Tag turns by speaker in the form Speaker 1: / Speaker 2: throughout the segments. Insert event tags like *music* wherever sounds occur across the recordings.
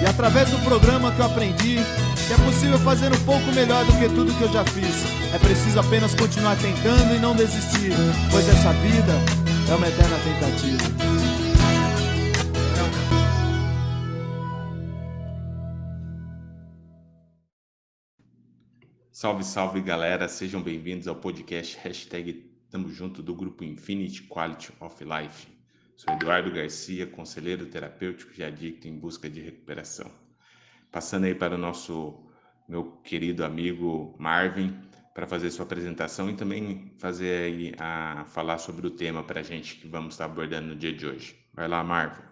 Speaker 1: E através do programa que eu aprendi que é possível fazer um pouco melhor do que tudo que eu já fiz. É preciso apenas continuar tentando e não desistir, pois essa vida é uma eterna tentativa.
Speaker 2: Salve, salve galera, sejam bem-vindos ao podcast hashtag Tamo Junto do grupo Infinity Quality of Life. Sou Eduardo Garcia, conselheiro terapêutico de adicto em busca de recuperação. Passando aí para o nosso meu querido amigo Marvin para fazer sua apresentação e também fazer aí a falar sobre o tema para a gente que vamos estar abordando no dia de hoje. Vai lá, Marvin.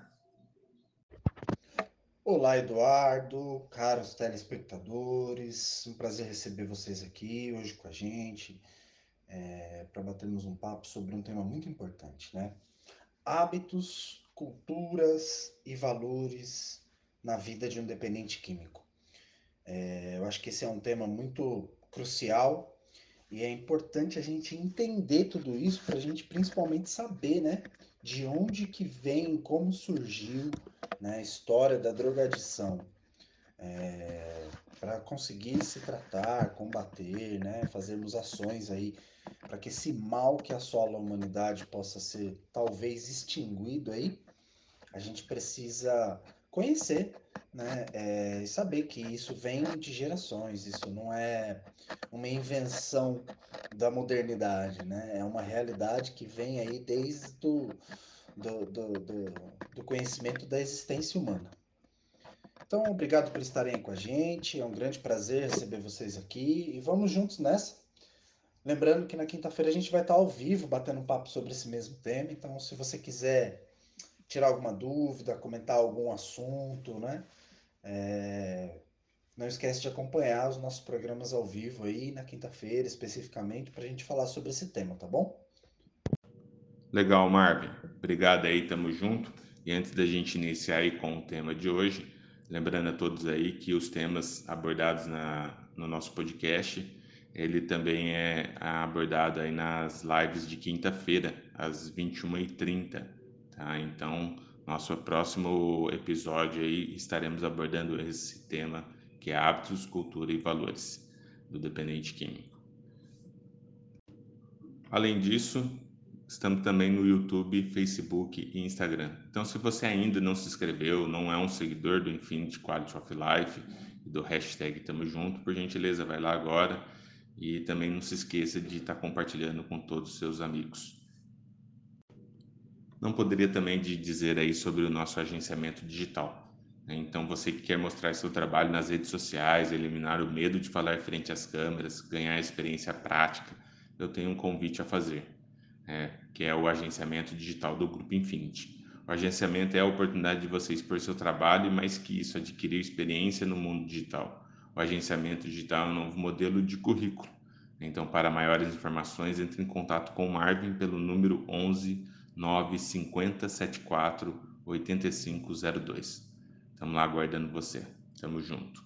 Speaker 3: Olá, Eduardo, caros telespectadores, um prazer receber vocês aqui hoje com a gente é, para batermos um papo sobre um tema muito importante, né? Hábitos, culturas e valores na vida de um dependente químico. É, eu acho que esse é um tema muito crucial e é importante a gente entender tudo isso para a gente principalmente saber, né, de onde que vem, como surgiu né, a história da drogadição. É, para conseguir se tratar, combater, né, fazermos ações aí para que esse mal que assola a humanidade possa ser talvez extinguido aí, a gente precisa conhecer, né, é, e saber que isso vem de gerações, isso não é uma invenção da modernidade, né, é uma realidade que vem aí desde do, do, do, do, do conhecimento da existência humana. Então, obrigado por estarem com a gente, é um grande prazer receber vocês aqui e vamos juntos nessa. Lembrando que na quinta-feira a gente vai estar ao vivo batendo um papo sobre esse mesmo tema. Então, se você quiser tirar alguma dúvida, comentar algum assunto, né? É... Não esquece de acompanhar os nossos programas ao vivo aí na quinta-feira, especificamente, para a gente falar sobre esse tema, tá bom?
Speaker 2: Legal, Marvin. Obrigado aí, tamo junto. E antes da gente iniciar aí com o tema de hoje, lembrando a todos aí que os temas abordados na, no nosso podcast ele também é abordado aí nas lives de quinta-feira, às 21h30, tá? Então, nosso próximo episódio aí estaremos abordando esse tema que é hábitos, cultura e valores do dependente químico. Além disso, estamos também no YouTube, Facebook e Instagram. Então, se você ainda não se inscreveu, não é um seguidor do Infinity Quality of Life e do hashtag Tamo Junto, por gentileza, vai lá agora e também não se esqueça de estar compartilhando com todos os seus amigos. Não poderia também de dizer aí sobre o nosso agenciamento digital. Né? Então, você que quer mostrar seu trabalho nas redes sociais, eliminar o medo de falar frente às câmeras, ganhar experiência prática, eu tenho um convite a fazer, é, que é o agenciamento digital do Grupo Infinity. O agenciamento é a oportunidade de você expor seu trabalho e, mais que isso, adquirir experiência no mundo digital. O agenciamento digital é um novo modelo de currículo. Então, para maiores informações, entre em contato com o Marvin pelo número 11 950 74 8502. Estamos lá aguardando você. Tamo junto.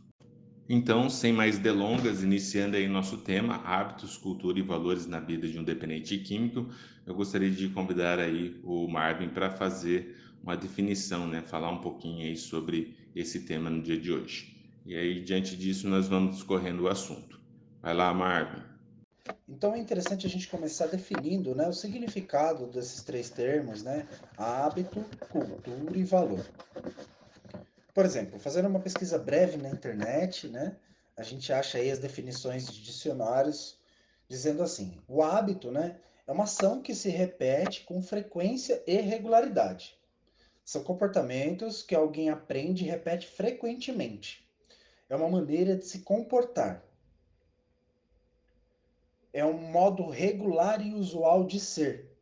Speaker 2: Então, sem mais delongas, iniciando aí nosso tema, hábitos, cultura e valores na vida de um dependente químico, eu gostaria de convidar aí o Marvin para fazer uma definição, né, falar um pouquinho aí sobre esse tema no dia de hoje. E aí, diante disso, nós vamos discorrendo o assunto. Vai lá, Marvin.
Speaker 3: Então é interessante a gente começar definindo né, o significado desses três termos, né? Hábito, cultura e valor. Por exemplo, fazendo uma pesquisa breve na internet, né, a gente acha aí as definições de dicionários dizendo assim: o hábito né, é uma ação que se repete com frequência e regularidade. São comportamentos que alguém aprende e repete frequentemente é uma maneira de se comportar. É um modo regular e usual de ser,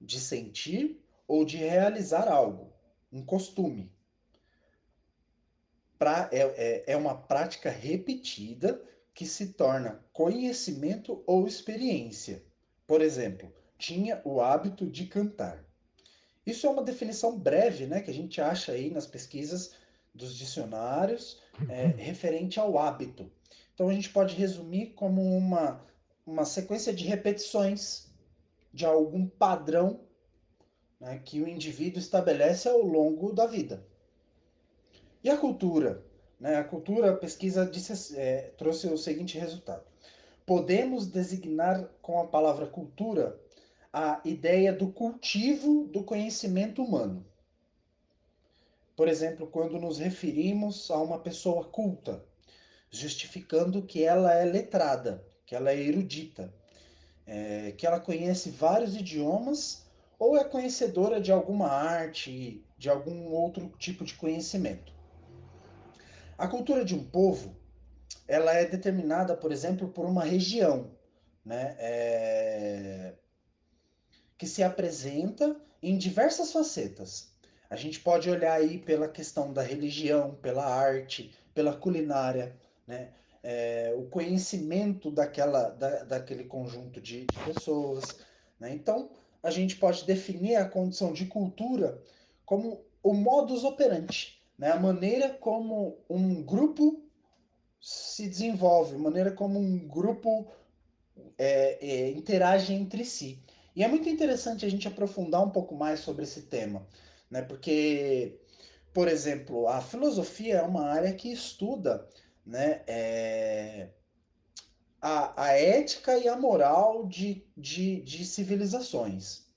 Speaker 3: de sentir ou de realizar algo, um costume. pra, é, é, é uma prática repetida que se torna conhecimento ou experiência. Por exemplo, tinha o hábito de cantar. Isso é uma definição breve, né, que a gente acha aí nas pesquisas dos dicionários é, uhum. referente ao hábito. Então a gente pode resumir como uma, uma sequência de repetições de algum padrão né, que o indivíduo estabelece ao longo da vida. E a cultura? Né? A cultura, a pesquisa disse, é, trouxe o seguinte resultado. Podemos designar com a palavra cultura a ideia do cultivo do conhecimento humano. Por exemplo, quando nos referimos a uma pessoa culta, justificando que ela é letrada, que ela é erudita, é, que ela conhece vários idiomas ou é conhecedora de alguma arte, de algum outro tipo de conhecimento. A cultura de um povo, ela é determinada, por exemplo, por uma região, né? É... que se apresenta em diversas facetas. A gente pode olhar aí pela questão da religião, pela arte, pela culinária, né? É, o conhecimento daquela, da, daquele conjunto de, de pessoas. Né? Então, a gente pode definir a condição de cultura como o modus operandi, né? a maneira como um grupo se desenvolve, a maneira como um grupo é, é, interage entre si. E é muito interessante a gente aprofundar um pouco mais sobre esse tema, né? porque, por exemplo, a filosofia é uma área que estuda né, é, a, a ética e a moral de, de, de civilizações.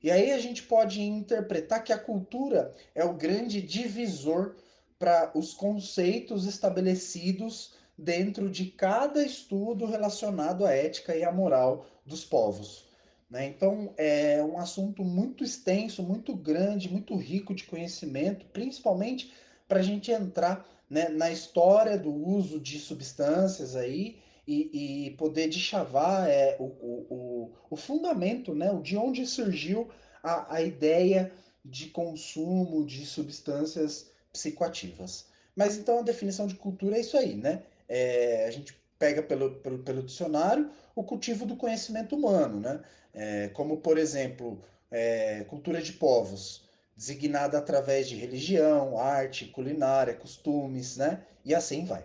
Speaker 3: E aí a gente pode interpretar que a cultura é o grande divisor para os conceitos estabelecidos dentro de cada estudo relacionado à ética e à moral dos povos. Né? Então é um assunto muito extenso, muito grande, muito rico de conhecimento, principalmente para a gente entrar né, na história do uso de substâncias aí e, e poder deschavar é, o, o, o, fundamento, né, de onde surgiu a, a ideia de consumo de substâncias psicoativas. Mas então a definição de cultura é isso aí, né? É, a gente pega pelo, pelo, pelo, dicionário o cultivo do conhecimento humano, né? É, como, por exemplo, é, cultura de povos, designada através de religião, arte, culinária, costumes, né? E assim vai.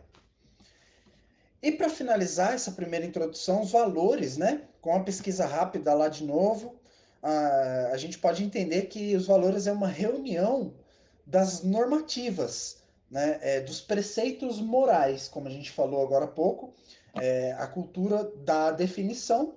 Speaker 3: E para finalizar essa primeira introdução, os valores, né? Com a pesquisa rápida lá de novo, a, a gente pode entender que os valores é uma reunião das normativas, né? É, dos preceitos morais, como a gente falou agora há pouco. É, a cultura dá definição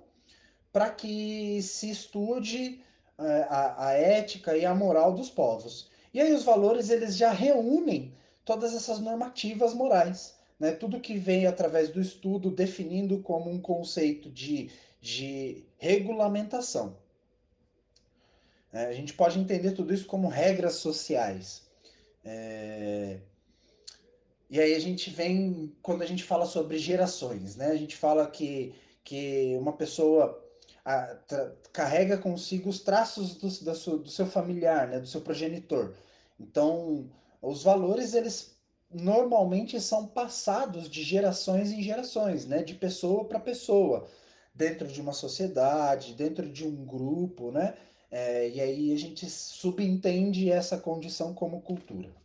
Speaker 3: para que se estude é, a, a ética e a moral dos povos. E aí os valores eles já reúnem todas essas normativas morais né, tudo que vem através do estudo definindo como um conceito de, de regulamentação. É, a gente pode entender tudo isso como regras sociais. É... E aí a gente vem, quando a gente fala sobre gerações, né? A gente fala que, que uma pessoa a, carrega consigo os traços do, do, do seu familiar, né? Do seu progenitor. Então, os valores, eles normalmente são passados de gerações em gerações, né? De pessoa para pessoa, dentro de uma sociedade, dentro de um grupo, né? É, e aí a gente subentende essa condição como cultura,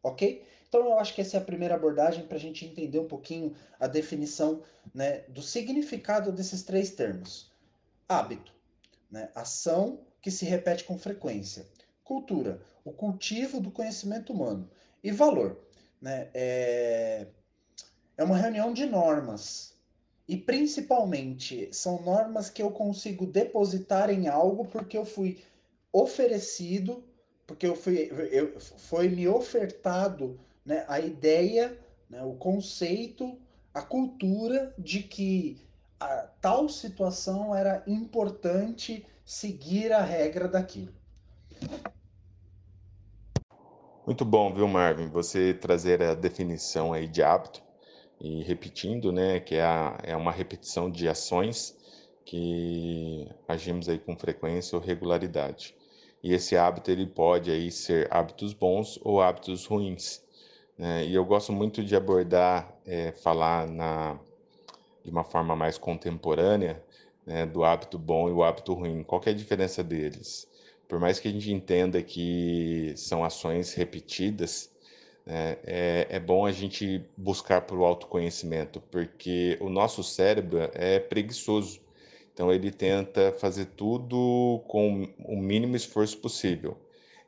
Speaker 3: ok? Então eu acho que essa é a primeira abordagem para a gente entender um pouquinho a definição né, do significado desses três termos. Hábito, né, ação que se repete com frequência. Cultura, o cultivo do conhecimento humano. E valor, né, é, é uma reunião de normas. E principalmente são normas que eu consigo depositar em algo porque eu fui oferecido, porque eu fui, eu, foi me ofertado né, a ideia, né, o conceito, a cultura de que a tal situação era importante seguir a regra daquilo.
Speaker 2: Muito bom, viu, Marvin? Você trazer a definição aí de hábito e repetindo, né, que é, a, é uma repetição de ações que agimos aí com frequência ou regularidade. E esse hábito ele pode aí ser hábitos bons ou hábitos ruins. Né? e eu gosto muito de abordar, é, falar na, de uma forma mais contemporânea, né, do hábito bom e o hábito ruim. Qual é a diferença deles? Por mais que a gente entenda que são ações repetidas, né, é, é bom a gente buscar por autoconhecimento, porque o nosso cérebro é preguiçoso. Então ele tenta fazer tudo com o mínimo esforço possível.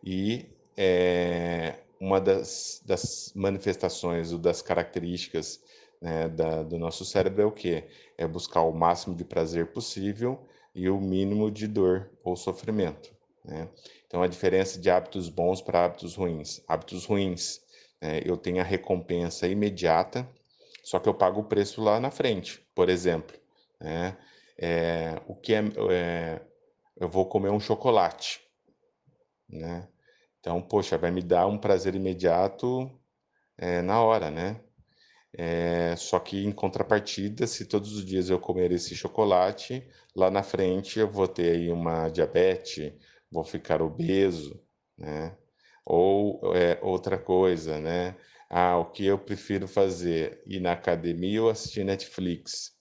Speaker 2: E é, uma das, das manifestações ou das características né, da, do nosso cérebro é o quê? É buscar o máximo de prazer possível e o mínimo de dor ou sofrimento. Né? Então, a diferença de hábitos bons para hábitos ruins. Hábitos ruins, né, eu tenho a recompensa imediata, só que eu pago o preço lá na frente. Por exemplo, né? é, o que é, é, eu vou comer um chocolate, né? Então, poxa, vai me dar um prazer imediato é, na hora, né? É, só que em contrapartida, se todos os dias eu comer esse chocolate, lá na frente eu vou ter aí uma diabetes, vou ficar obeso, né? Ou é, outra coisa, né? Ah, o que eu prefiro fazer? Ir na academia ou assistir Netflix?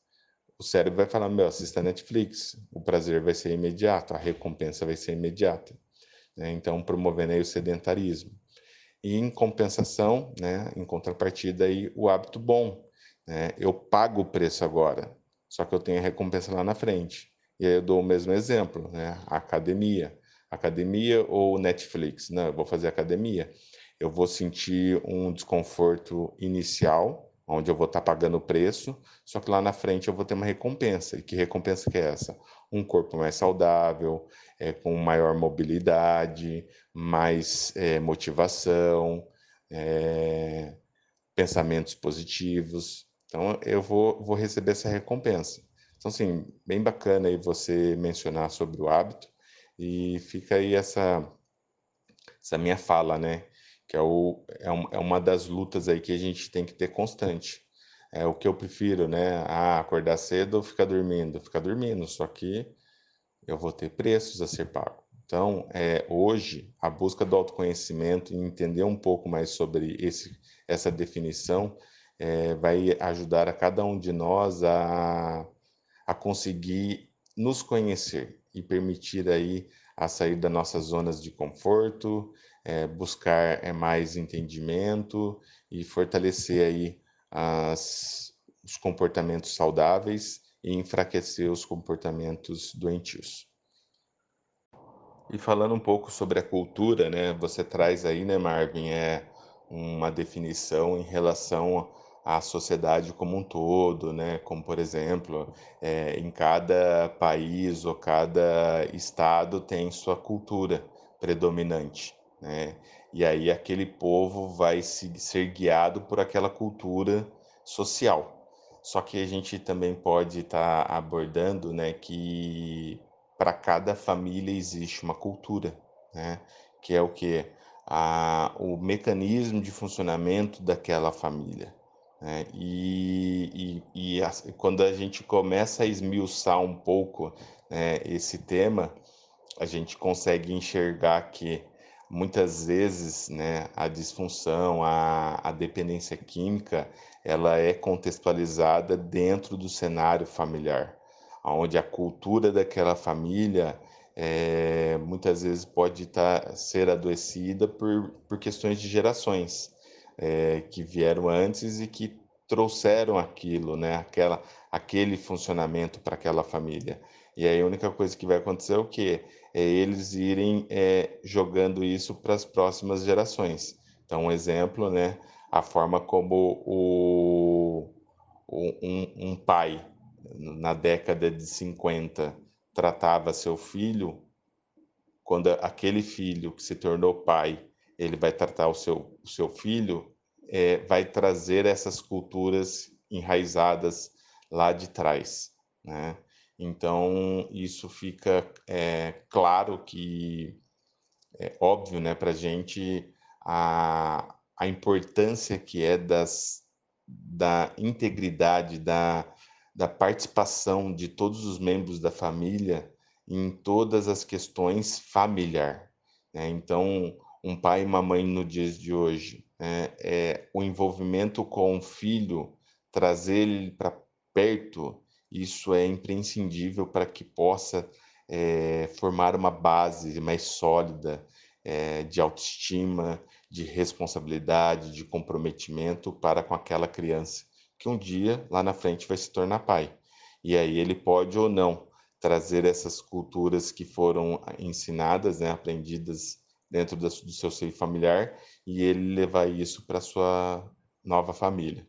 Speaker 2: O cérebro vai falar, meu, assista Netflix. O prazer vai ser imediato, a recompensa vai ser imediata. Né? Então, promovendo aí o sedentarismo. E em compensação, né, em contrapartida, aí, o hábito bom. Né? Eu pago o preço agora, só que eu tenho a recompensa lá na frente. E aí eu dou o mesmo exemplo, né? A academia. Academia ou Netflix? Não, eu vou fazer academia. Eu vou sentir um desconforto inicial, onde eu vou estar pagando o preço, só que lá na frente eu vou ter uma recompensa. E que recompensa que é essa? Um corpo mais saudável, é, com maior mobilidade, mais é, motivação, é, pensamentos positivos. Então, eu vou, vou receber essa recompensa. Então, assim, bem bacana aí você mencionar sobre o hábito e fica aí essa, essa minha fala, né? Que é, o, é, um, é uma das lutas aí que a gente tem que ter constante. É o que eu prefiro, né? Ah, acordar cedo ou ficar dormindo? Ficar dormindo, só que eu vou ter preços a ser pago. Então, é, hoje, a busca do autoconhecimento e entender um pouco mais sobre esse, essa definição é, vai ajudar a cada um de nós a, a conseguir nos conhecer e permitir aí a sair das nossas zonas de conforto, é, buscar é, mais entendimento e fortalecer aí as, os comportamentos saudáveis e enfraquecer os comportamentos doentios. E falando um pouco sobre a cultura, né, você traz aí, né, Marvin, é uma definição em relação à sociedade como um todo, né, como por exemplo, é, em cada país ou cada estado tem sua cultura predominante, né, e aí aquele povo vai se, ser guiado por aquela cultura social. Só que a gente também pode estar tá abordando, né, que para cada família existe uma cultura, né, que é o que o mecanismo de funcionamento daquela família. Né? E, e, e a, quando a gente começa a esmiuçar um pouco né, esse tema, a gente consegue enxergar que muitas vezes né, a disfunção, a, a dependência química, ela é contextualizada dentro do cenário familiar, onde a cultura daquela família é, muitas vezes pode tá, ser adoecida por, por questões de gerações é, que vieram antes e que trouxeram aquilo, né, aquela, aquele funcionamento para aquela família. E aí a única coisa que vai acontecer é o quê? É eles irem é, jogando isso para as próximas gerações. Então, um exemplo, né? A forma como o, um, um pai, na década de 50, tratava seu filho, quando aquele filho que se tornou pai, ele vai tratar o seu, o seu filho, é, vai trazer essas culturas enraizadas lá de trás, né? Então, isso fica é, claro que é óbvio né, para a gente a, importância que é das, da integridade, da, da participação de todos os membros da família em todas as questões familiar. Né? Então, um pai e uma mãe no dias de hoje, é, é, o envolvimento com o filho, trazer ele para perto, isso é imprescindível para que possa é, formar uma base mais sólida é, de autoestima, de responsabilidade, de comprometimento para com aquela criança que um dia lá na frente vai se tornar pai. E aí ele pode ou não trazer essas culturas que foram ensinadas, né, aprendidas dentro do seu seio familiar e ele levar isso para sua nova família.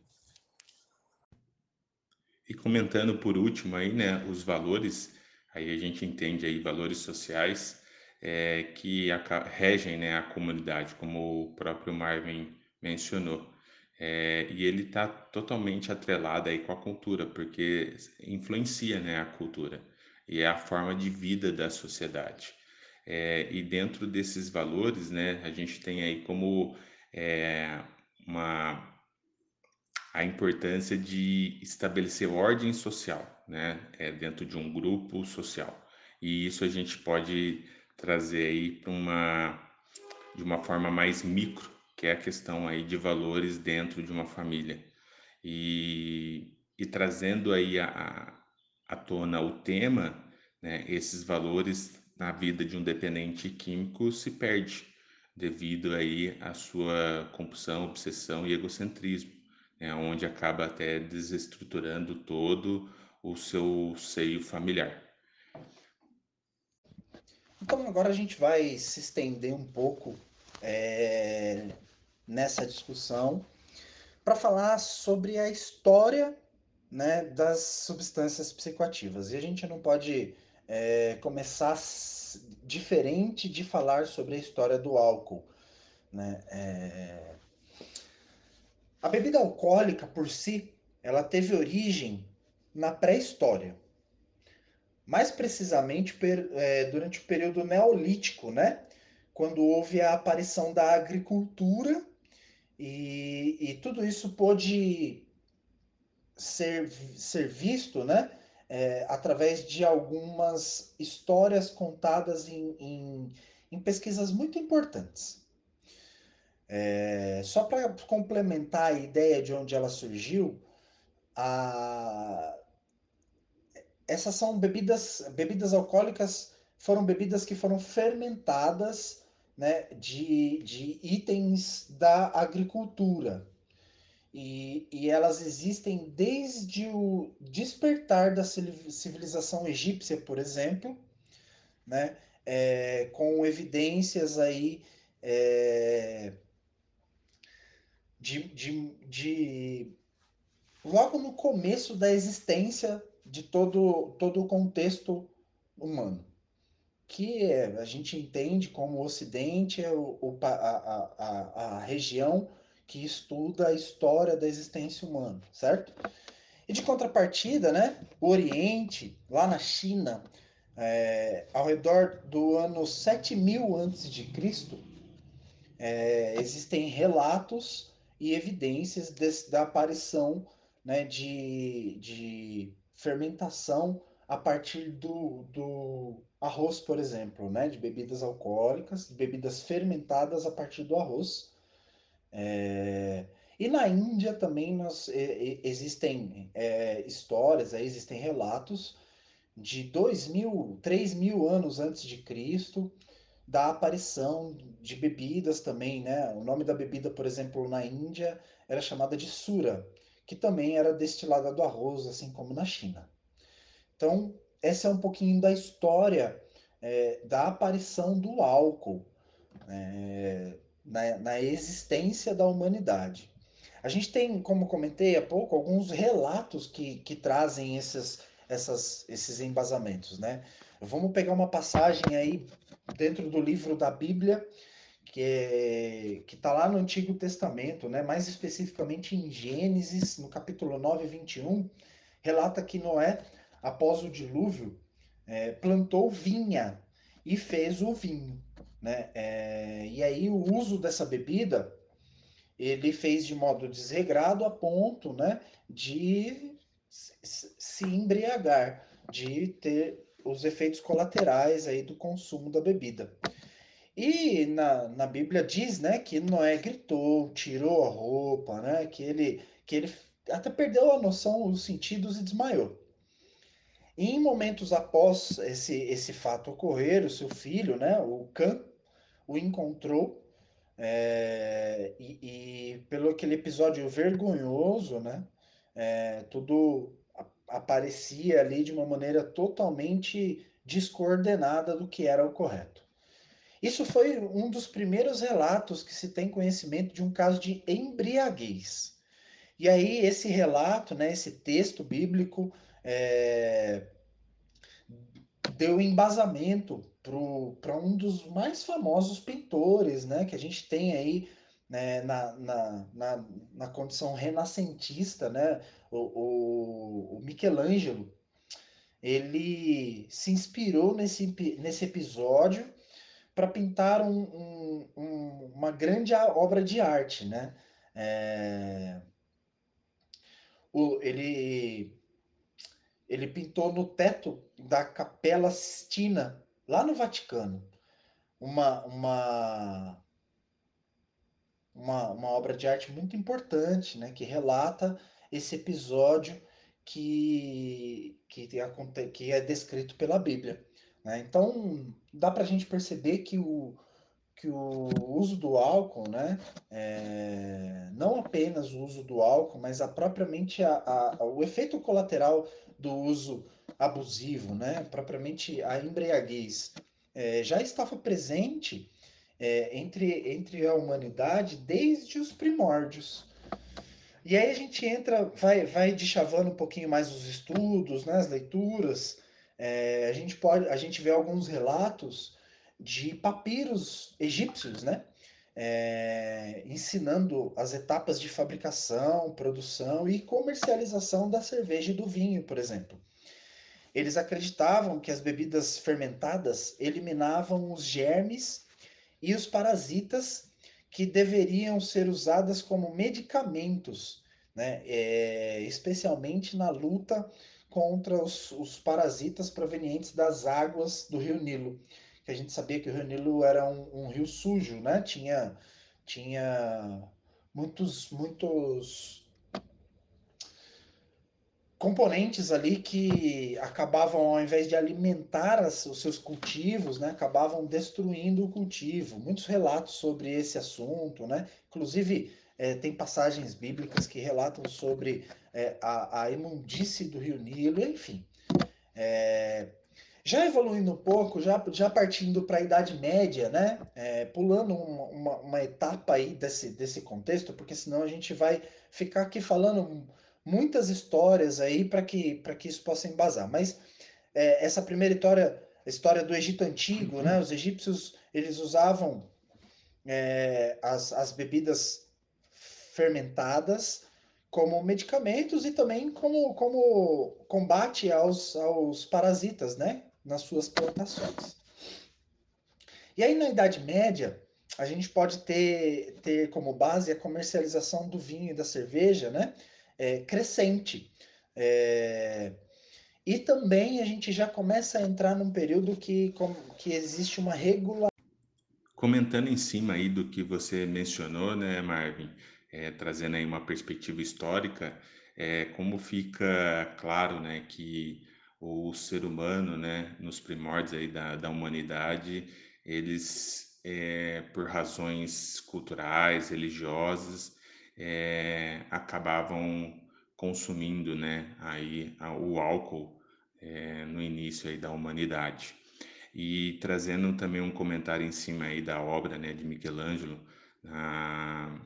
Speaker 2: E comentando por último aí, né, os valores, aí a gente entende aí valores sociais é, que regem, né, a comunidade, como o próprio Marvin mencionou. É, e ele está totalmente atrelado aí com a cultura, porque influencia, né, a cultura e é a forma de vida da sociedade. É, e dentro desses valores, né, a gente tem aí como é, uma a importância de estabelecer ordem social, né, é, dentro de um grupo social. E isso a gente pode trazer aí para uma de uma forma mais micro, que é a questão aí de valores dentro de uma família. E, e trazendo aí a, à tona o tema, né, esses valores na vida de um dependente químico se perde devido aí à sua compulsão, obsessão e egocentrismo né, onde acaba até desestruturando todo o seu seio familiar.
Speaker 3: Então agora a gente vai se estender um pouco é, nessa discussão para falar sobre a história né, das substâncias psicoativas. E a gente não pode é, começar diferente de falar sobre a história do álcool. Né? É, a bebida alcoólica por si, ela teve origem na pré-história. Mais precisamente per, é, durante o período neolítico, né? Quando houve a aparição da agricultura e, e tudo isso pôde ser, ser visto, né? É, através de algumas histórias contadas em, em, em pesquisas muito importantes. É, só para complementar a ideia de onde ela surgiu, a... essas são bebidas, bebidas alcoólicas, foram bebidas que foram fermentadas né, de, de itens da agricultura. E, e elas existem desde o despertar da civilização egípcia, por exemplo, né, é, com evidências aí é, de, de, de logo no começo da existência de todo, todo o contexto humano, que é, a gente entende como o Ocidente é o, a, a, a, região que estuda a história da existência humana, certo? E de contrapartida, né, o Oriente, lá na China, é, ao redor do ano 7000 a.C., é, existem relatos e evidências da aparição né, de, de fermentação a partir do, do arroz, por exemplo, né, de bebidas alcoólicas, bebidas fermentadas a partir do arroz. É, e na Índia também nós, é, existem é, histórias, existem relatos de dois mil, três mil anos antes de Cristo, da aparição de bebidas também, né? O nome da bebida, por exemplo, na Índia era chamada de sura, que também era destilada do arroz, assim como na China. Então, essa é um pouquinho da história é, da aparição do álcool é, na, na existência da humanidade. A gente tem, como comentei há pouco, alguns relatos que, que trazem esses, essas, esses embasamentos, né? Vamos pegar uma passagem aí dentro do livro da Bíblia, que é, está lá no Antigo Testamento, né? mais especificamente em Gênesis, no capítulo 9, 21, relata que Noé, após o dilúvio, é, plantou vinha e fez o vinho. Né? É, e aí o uso dessa bebida ele fez de modo desregrado a ponto né, de se embriagar, de ter os efeitos colaterais aí do consumo da bebida. E na, na Bíblia diz, né, que Noé gritou, tirou a roupa, né, que ele, que ele até perdeu a noção, os sentidos e desmaiou. E em momentos após esse, esse fato ocorrer, o seu filho, né, o Cã, o encontrou é, e, e, pelo aquele episódio vergonhoso, né, é, tudo aparecia ali de uma maneira totalmente descoordenada do que era o correto. Isso foi um dos primeiros relatos que se tem conhecimento de um caso de embriaguez. E aí esse relato, né, esse texto bíblico é, deu embasamento para um dos mais famosos pintores, né, que a gente tem aí né, na, na, na, na, condição renascentista, né, o, o, o Michelangelo, ele se inspirou nesse, nesse episódio para pintar um, um, um, uma grande obra de arte, né? É... O, ele, ele pintou no teto da Capela Sistina, lá no Vaticano, uma, uma, uma, uma obra de arte muito importante, né? Que relata esse episódio que, que, que é descrito pela Bíblia. Né? Então, dá para a gente perceber que o, que o uso do álcool, né, é, não apenas o uso do álcool, mas a propriamente a, a, o efeito colateral do uso abusivo, né, propriamente a embriaguez, é, já estava presente é, entre, entre a humanidade desde os primórdios. E aí a gente entra, vai, vai deschavando um pouquinho mais os estudos, né, as leituras. É, a gente pode, a gente vê alguns relatos de papiros egípcios, né, é, ensinando as etapas de fabricação, produção e comercialização da cerveja e do vinho, por exemplo. Eles acreditavam que as bebidas fermentadas eliminavam os germes e os parasitas que deveriam ser usadas como medicamentos, né? É, especialmente na luta contra os, os, parasitas provenientes das águas do rio Nilo. Que a gente sabia que o rio Nilo era um, um rio sujo, né? Tinha, tinha muitos, muitos componentes ali que acabavam, ao invés de alimentar as, os seus cultivos, né, acabavam destruindo o cultivo. Muitos relatos sobre esse assunto, né? Inclusive, é, tem passagens bíblicas que relatam sobre é, a, a imundície do rio Nilo, enfim. É, já evoluindo um pouco, já, já partindo para a Idade Média, né? É, pulando uma, uma, uma, etapa aí desse, desse contexto, porque senão a gente vai ficar aqui falando muitas histórias aí para que, que isso possa embasar. Mas é, essa primeira história, a história do Egito Antigo, né? Os egípcios, eles usavam é, as, as bebidas fermentadas como medicamentos e também como, como combate aos, aos parasitas, né? Nas suas plantações. E aí, na Idade Média, a gente pode ter, ter como base a comercialização do vinho e da cerveja, né? É, crescente. É, e também a gente já começa a entrar num período que, que existe uma regular.
Speaker 2: Comentando em cima aí do que você mencionou, né, Marvin, é, trazendo aí uma perspectiva histórica, é, como fica claro, né, que o ser humano, né, nos primórdios aí da, da humanidade, eles, é, por razões culturais, religiosas, é, acabavam consumindo né, aí, o álcool é, no início aí da humanidade. E trazendo também um comentário em cima aí da obra né, de Michelangelo, na,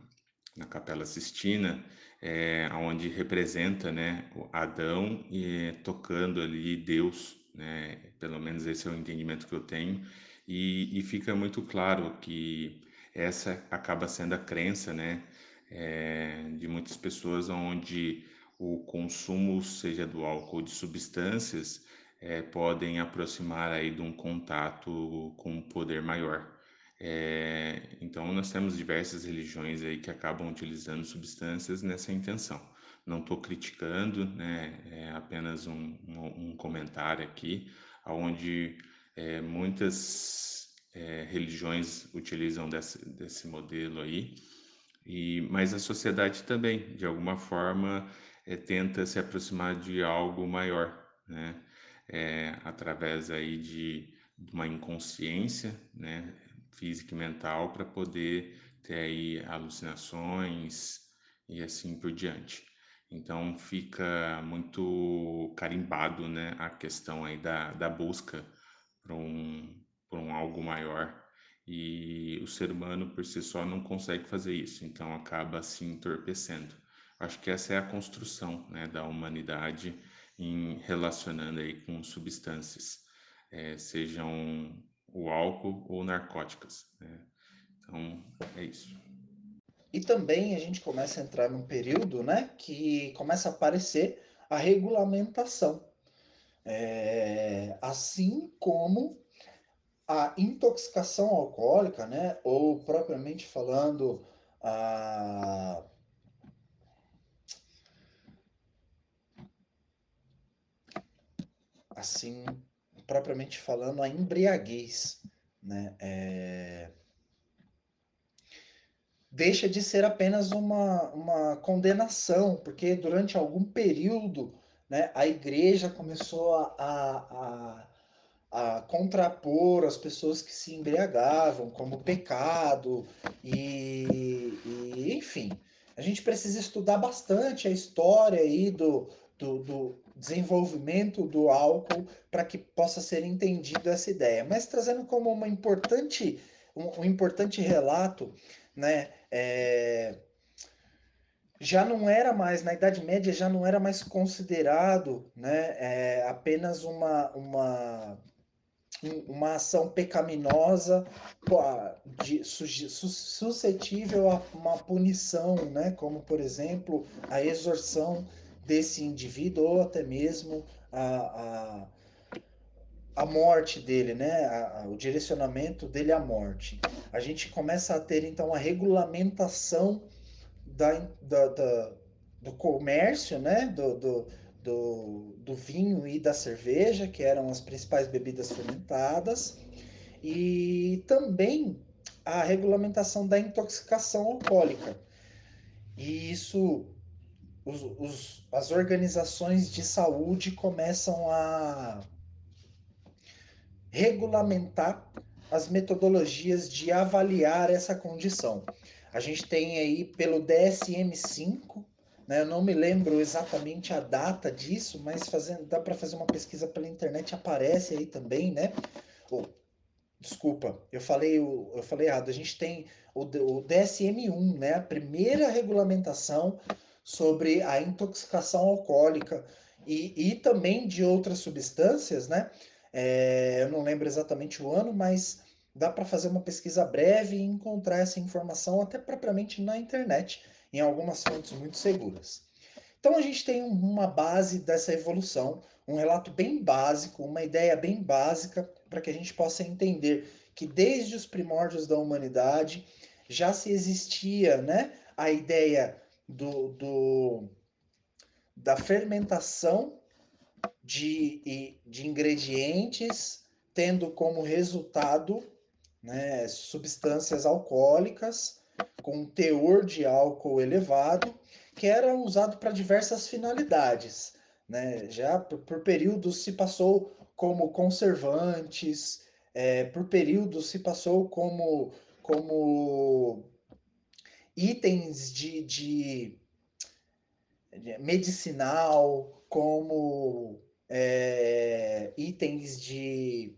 Speaker 2: na Capela Sistina, é, onde representa né, Adão e tocando ali Deus, né, pelo menos esse é o entendimento que eu tenho, e, e fica muito claro que essa acaba sendo a crença né, é, de muitas pessoas onde o consumo, seja do álcool ou de substâncias, é, podem aproximar aí de um contato com um poder maior. É, então nós temos diversas religiões aí que acabam utilizando substâncias nessa intenção. Não estou criticando, né? É apenas um, um, um comentário aqui, onde é, muitas religiões utilizam desse, desse modelo aí, e, mas a sociedade também, de alguma forma, é, tenta se aproximar de algo maior, né? É, através aí de, de uma inconsciência, né? física e mental para poder ter aí alucinações e assim por diante. Então fica muito carimbado, né, a questão aí da, da busca por um, por um algo maior e o ser humano por si só não consegue fazer isso, então acaba se entorpecendo. Acho que essa é a construção, né, da humanidade em relacionando aí com substâncias, é, sejam o álcool ou narcóticas. Né? Então, é isso.
Speaker 3: E também a gente começa a entrar num período né, que começa a aparecer a regulamentação. É, assim como a intoxicação alcoólica, né, ou propriamente falando, a, assim, propriamente falando, a embriaguez, né? É... Deixa de ser apenas uma, uma condenação, porque durante algum período né, a igreja começou a, a, a, a contrapor as pessoas que se embriagavam como pecado, e, e enfim, a gente precisa estudar bastante a história aí do, do, do desenvolvimento do álcool para que possa ser entendido essa ideia. Mas trazendo como uma importante, um, um importante relato, né? É, já não era mais, na Idade Média, já não era mais considerado né, é, apenas uma, uma, uma ação pecaminosa de, suscetível a uma punição, né, como, por exemplo, a exorção desse indivíduo ou até mesmo a, a, a morte dele, né? A, a, o direcionamento dele à morte. A gente começa a ter então a regulamentação da, da, da do comércio, né? Do, do, do, do vinho e da cerveja, que eram as principais bebidas fermentadas, e também a regulamentação da intoxicação alcoólica. E isso os, os, as organizações de saúde começam a regulamentar as metodologias de avaliar essa condição. A gente tem aí pelo DSM-5, né, eu não me lembro exatamente a data disso, mas fazendo, dá para fazer uma pesquisa pela internet, aparece aí também, né? Oh, desculpa, eu falei, eu falei errado. A gente tem o, o DSM-1, né? A primeira regulamentação sobre a intoxicação alcoólica e, e também de outras substâncias, né? É, eu não lembro exatamente o ano, mas dá para fazer uma pesquisa breve e encontrar essa informação até propriamente na internet, em algumas fontes muito seguras. Então a gente tem uma base dessa evolução, um relato bem básico, uma ideia bem básica para que a gente possa entender que desde os primórdios da humanidade já se existia, né, a ideia do, do da fermentação de, de ingredientes, tendo como resultado né, substâncias alcoólicas com teor de álcool elevado, que era usado para diversas finalidades. Né? Já por, por períodos se passou como conservantes, é, por períodos se passou como, como itens de, de, de medicinal, como é, itens de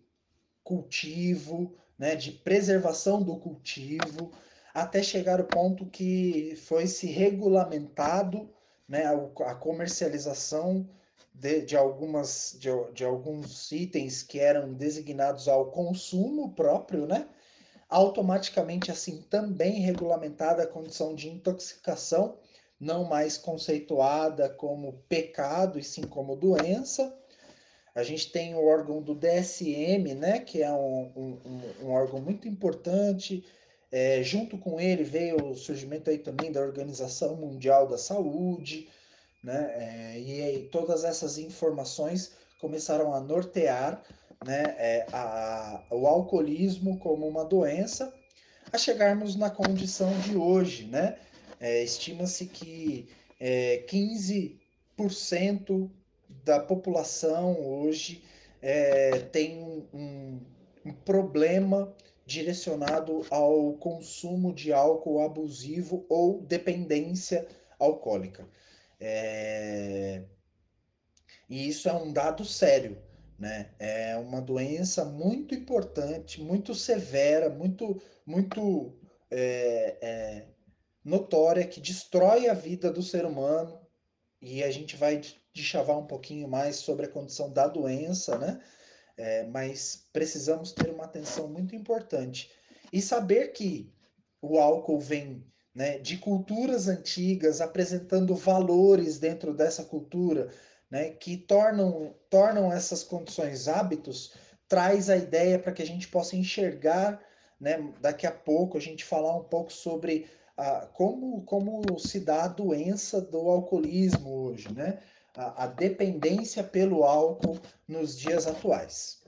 Speaker 3: cultivo, né, de preservação do cultivo, até chegar o ponto que foi se regulamentado né, a, comercialização de, de, algumas, de, de alguns itens que eram designados ao consumo próprio, né? automaticamente assim também regulamentada a condição de intoxicação, não mais conceituada como pecado e sim como doença. A gente tem o órgão do DSM, né, que é um, um, um órgão muito importante. É, junto com ele veio o surgimento aí também da Organização Mundial da Saúde, né, é, e aí todas essas informações começaram a nortear né, é, a, o alcoolismo como uma doença a chegarmos na condição de hoje, né? É, Estima-se que é, 15% da população hoje é, tem um, um problema direcionado ao consumo de álcool abusivo ou dependência alcoólica. É... E isso é um dado sério, né? É uma doença muito importante, muito severa, muito, muito é, é, notória, que destrói a vida do ser humano. E a gente vai chavar um pouquinho mais sobre a condição da doença, né? É, mas precisamos ter uma atenção muito importante e saber que o álcool vem né, de culturas antigas, apresentando valores dentro dessa cultura, né, que tornam, tornam essas condições hábitos, traz a ideia para que a gente possa enxergar, né, daqui a pouco, a gente falar um pouco sobre a, como, como se dá a doença do alcoolismo hoje, né? A, a dependência pelo álcool nos dias atuais.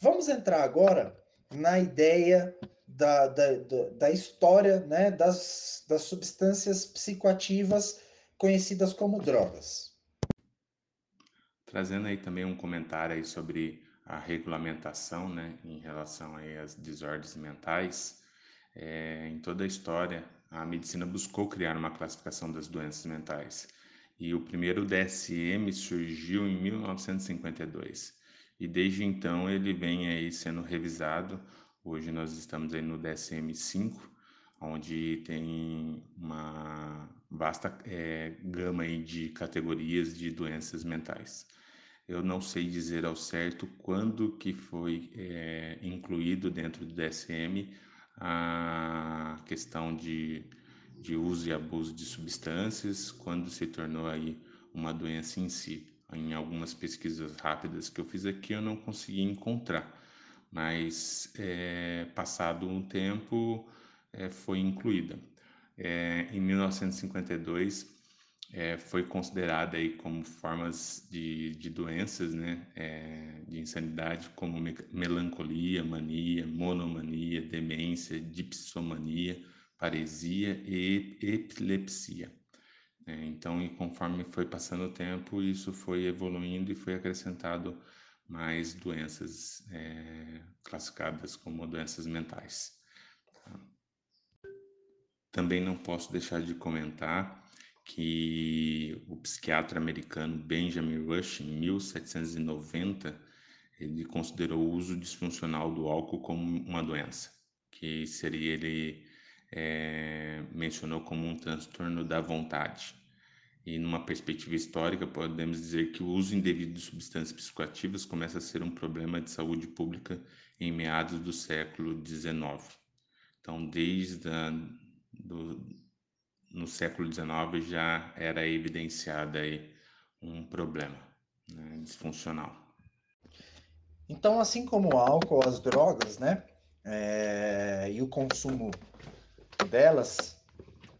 Speaker 3: Vamos entrar agora na ideia da, da, da, da história né, das, das substâncias psicoativas conhecidas como drogas.
Speaker 2: Trazendo aí também um comentário aí sobre a regulamentação né, em relação aí às desordens mentais, é, em toda a história a medicina buscou criar uma classificação das doenças mentais e o primeiro DSM surgiu em 1952 e desde então ele vem aí sendo revisado Hoje nós estamos aí no DSM-5, onde tem uma vasta é, gama aí de categorias de doenças mentais. Eu não sei dizer ao certo quando que foi é, incluído dentro do DSM a questão de, de uso e abuso de substâncias, quando se tornou aí uma doença em si. Em algumas pesquisas rápidas que eu fiz aqui, eu não consegui encontrar mas é, passado um tempo é, foi incluída. É, em 1952 foi considerada aí como formas de, de doenças, né, de insanidade, como me melancolia, mania, monomania, demência, dipsomania, paresia e epilepsia. então, e conforme foi passando o tempo, isso foi evoluindo e foi acrescentado mais doenças é, classificadas como doenças mentais. Também não posso deixar de comentar que o psiquiatra americano Benjamin Rush, em 1790, ele considerou o uso disfuncional do álcool como uma doença, que seria ele é, mencionou como um transtorno da vontade. E numa perspectiva histórica, podemos dizer que o uso indevido de substâncias psicoativas começa a ser um problema de saúde pública em meados do século XIX. Então, desde a, do, no século XIX já era evidenciado aí um problema né, disfuncional.
Speaker 3: Então, assim como o álcool, as drogas, né, é, e o consumo delas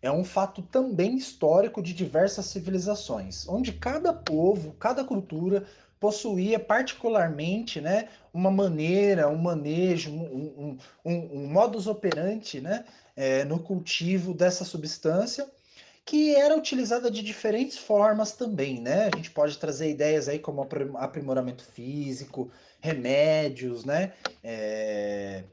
Speaker 3: é um fato também histórico de diversas civilizações, onde cada povo, cada cultura possuía particularmente né, uma maneira, um manejo, um, um, um, um modus operandi né, é, no cultivo dessa substância que era utilizada de diferentes formas também, né? A gente pode trazer ideias aí como aprimoramento físico, remédios, né? É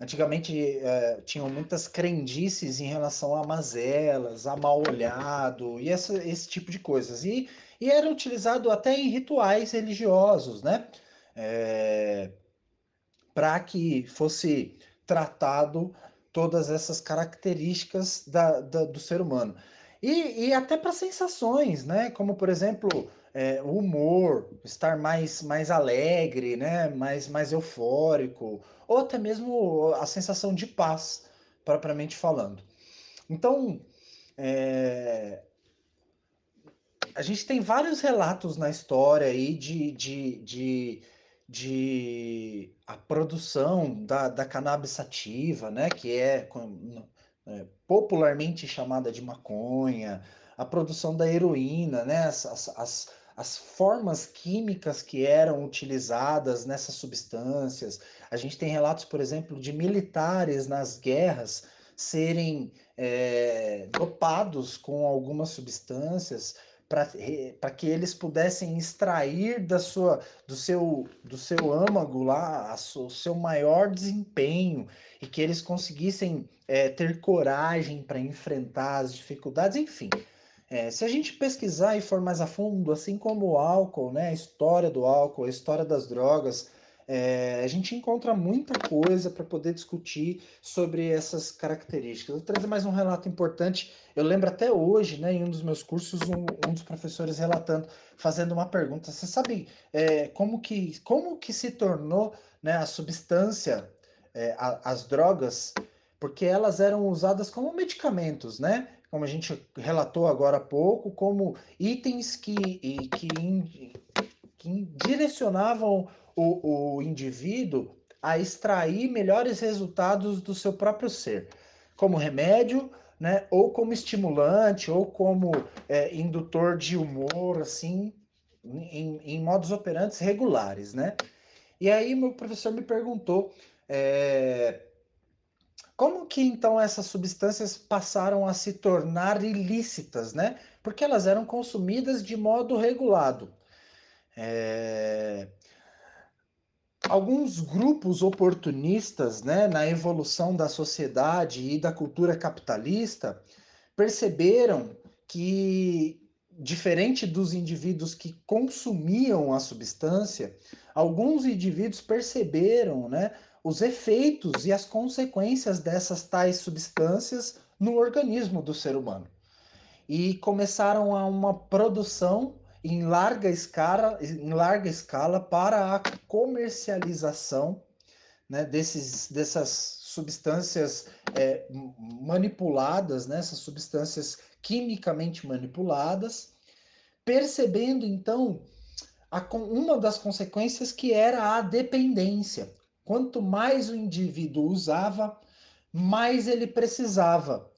Speaker 3: Antigamente é, tinham muitas crendices em relação a mazelas, a mal olhado e essa, esse tipo de coisas. E, e era utilizado até em rituais religiosos, né? É, para que fosse tratado todas essas características da, da, do ser humano. E, e até para sensações, né? Como, por exemplo, é, o humor, estar mais, mais alegre, né? mais, mais eufórico, ou até mesmo a sensação de paz, propriamente falando. Então, é, a gente tem vários relatos na história aí de, de, de, de a produção da, da cannabis sativa, né? que é, é popularmente chamada de maconha, a produção da heroína, né? as, as, as as formas químicas que eram utilizadas nessas substâncias. A gente tem relatos, por exemplo, de militares nas guerras serem é, dopados com algumas substâncias para que eles pudessem extrair da sua, do, seu, do seu âmago lá o seu maior desempenho e que eles conseguissem é, ter coragem para enfrentar as dificuldades, enfim. É, se a gente pesquisar e for mais a fundo, assim como o álcool, né, a história do álcool, a história das drogas, é, a gente encontra muita coisa para poder discutir sobre essas características. Vou trazer mais um relato importante. Eu lembro até hoje, né, em um dos meus cursos, um, um dos professores relatando, fazendo uma pergunta. Você sabe é, como, que, como que se tornou né, a substância, é, a, as drogas, porque elas eram usadas como medicamentos, né? Como a gente relatou agora há pouco, como itens que, que, que direcionavam o, o indivíduo a extrair melhores resultados do seu próprio ser, como remédio, né, ou como estimulante, ou como é, indutor de humor, assim, em, em modos operantes regulares, né? E aí meu professor me perguntou é, como que então essas substâncias passaram a se tornar ilícitas, né? Porque elas eram consumidas de modo regulado. É, alguns grupos oportunistas né, na evolução da sociedade e da cultura capitalista perceberam que, diferente dos indivíduos que consumiam a substância, alguns indivíduos perceberam né, os efeitos e as consequências dessas tais substâncias no organismo do ser humano. E começaram a uma produção em larga escala, em larga escala para a comercialização né, desses, dessas substâncias é, manipuladas, né, essas substâncias quimicamente manipuladas, percebendo então a, uma das consequências que era a dependência. Quanto mais o indivíduo usava, mais ele precisava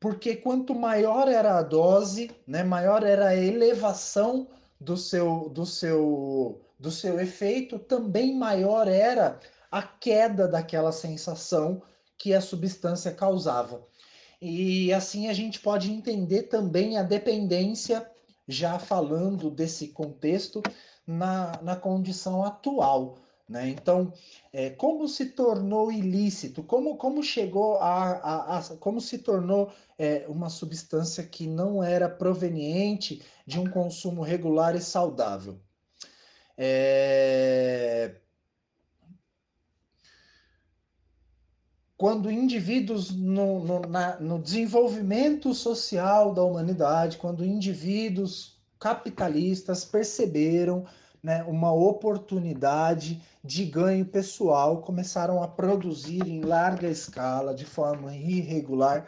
Speaker 3: porque quanto maior era a dose, né, maior era a elevação do seu, do seu, do seu efeito, também maior era a queda daquela sensação que a substância causava. E assim a gente pode entender também a dependência, já falando desse contexto, na, na condição atual. Né? Então, é, como se tornou ilícito? Como, como chegou a, a, a como se tornou é, uma substância que não era proveniente de um consumo regular e saudável? É... Quando indivíduos no, no, na, no desenvolvimento social da humanidade, quando indivíduos capitalistas perceberam né, uma oportunidade de ganho pessoal, começaram a produzir em larga escala, de forma irregular,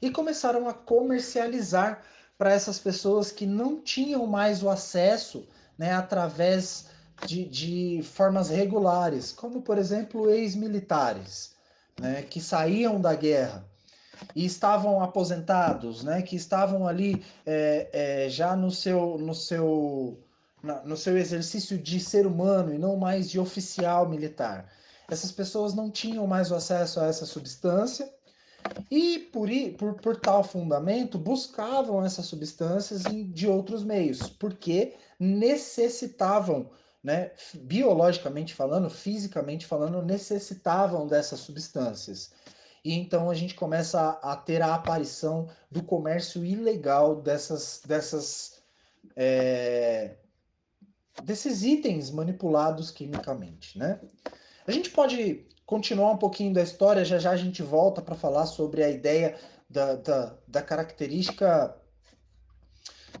Speaker 3: e começaram a comercializar para essas pessoas que não tinham mais o acesso né, através de, de formas regulares, como por exemplo ex-militares, né, que saíam da guerra e estavam aposentados, né, que estavam ali é, é, já no seu, no seu no seu exercício de ser humano e não mais de oficial militar. Essas pessoas não tinham mais o acesso a essa substância e, por, por, por tal fundamento, buscavam essas substâncias de outros meios, porque necessitavam, né, biologicamente falando, fisicamente falando, necessitavam dessas substâncias. E então a gente começa a, a ter a aparição do comércio ilegal dessas, dessas é, desses itens manipulados quimicamente, né? A gente pode continuar um pouquinho da história, já já a gente volta para falar sobre a ideia da, da, da característica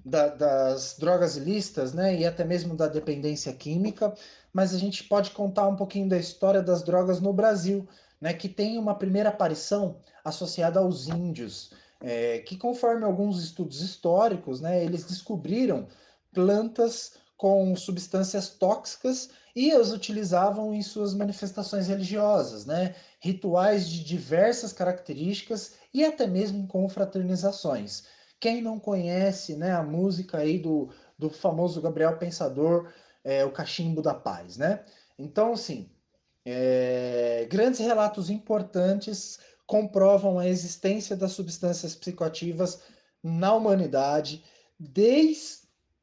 Speaker 3: da, das drogas ilícitas, né, e até mesmo da dependência química, mas a gente pode contar um pouquinho da história das drogas no Brasil, né, que tem uma primeira aparição associada aos índios, é, que conforme alguns estudos históricos, né, eles descobriram plantas com substâncias tóxicas e as utilizavam em suas manifestações religiosas, né? rituais de diversas características e até mesmo em confraternizações. Quem não conhece né, a música aí do, do famoso Gabriel Pensador, é, o cachimbo da paz, né? Então, assim, é, grandes relatos importantes comprovam a existência das substâncias psicoativas na humanidade desde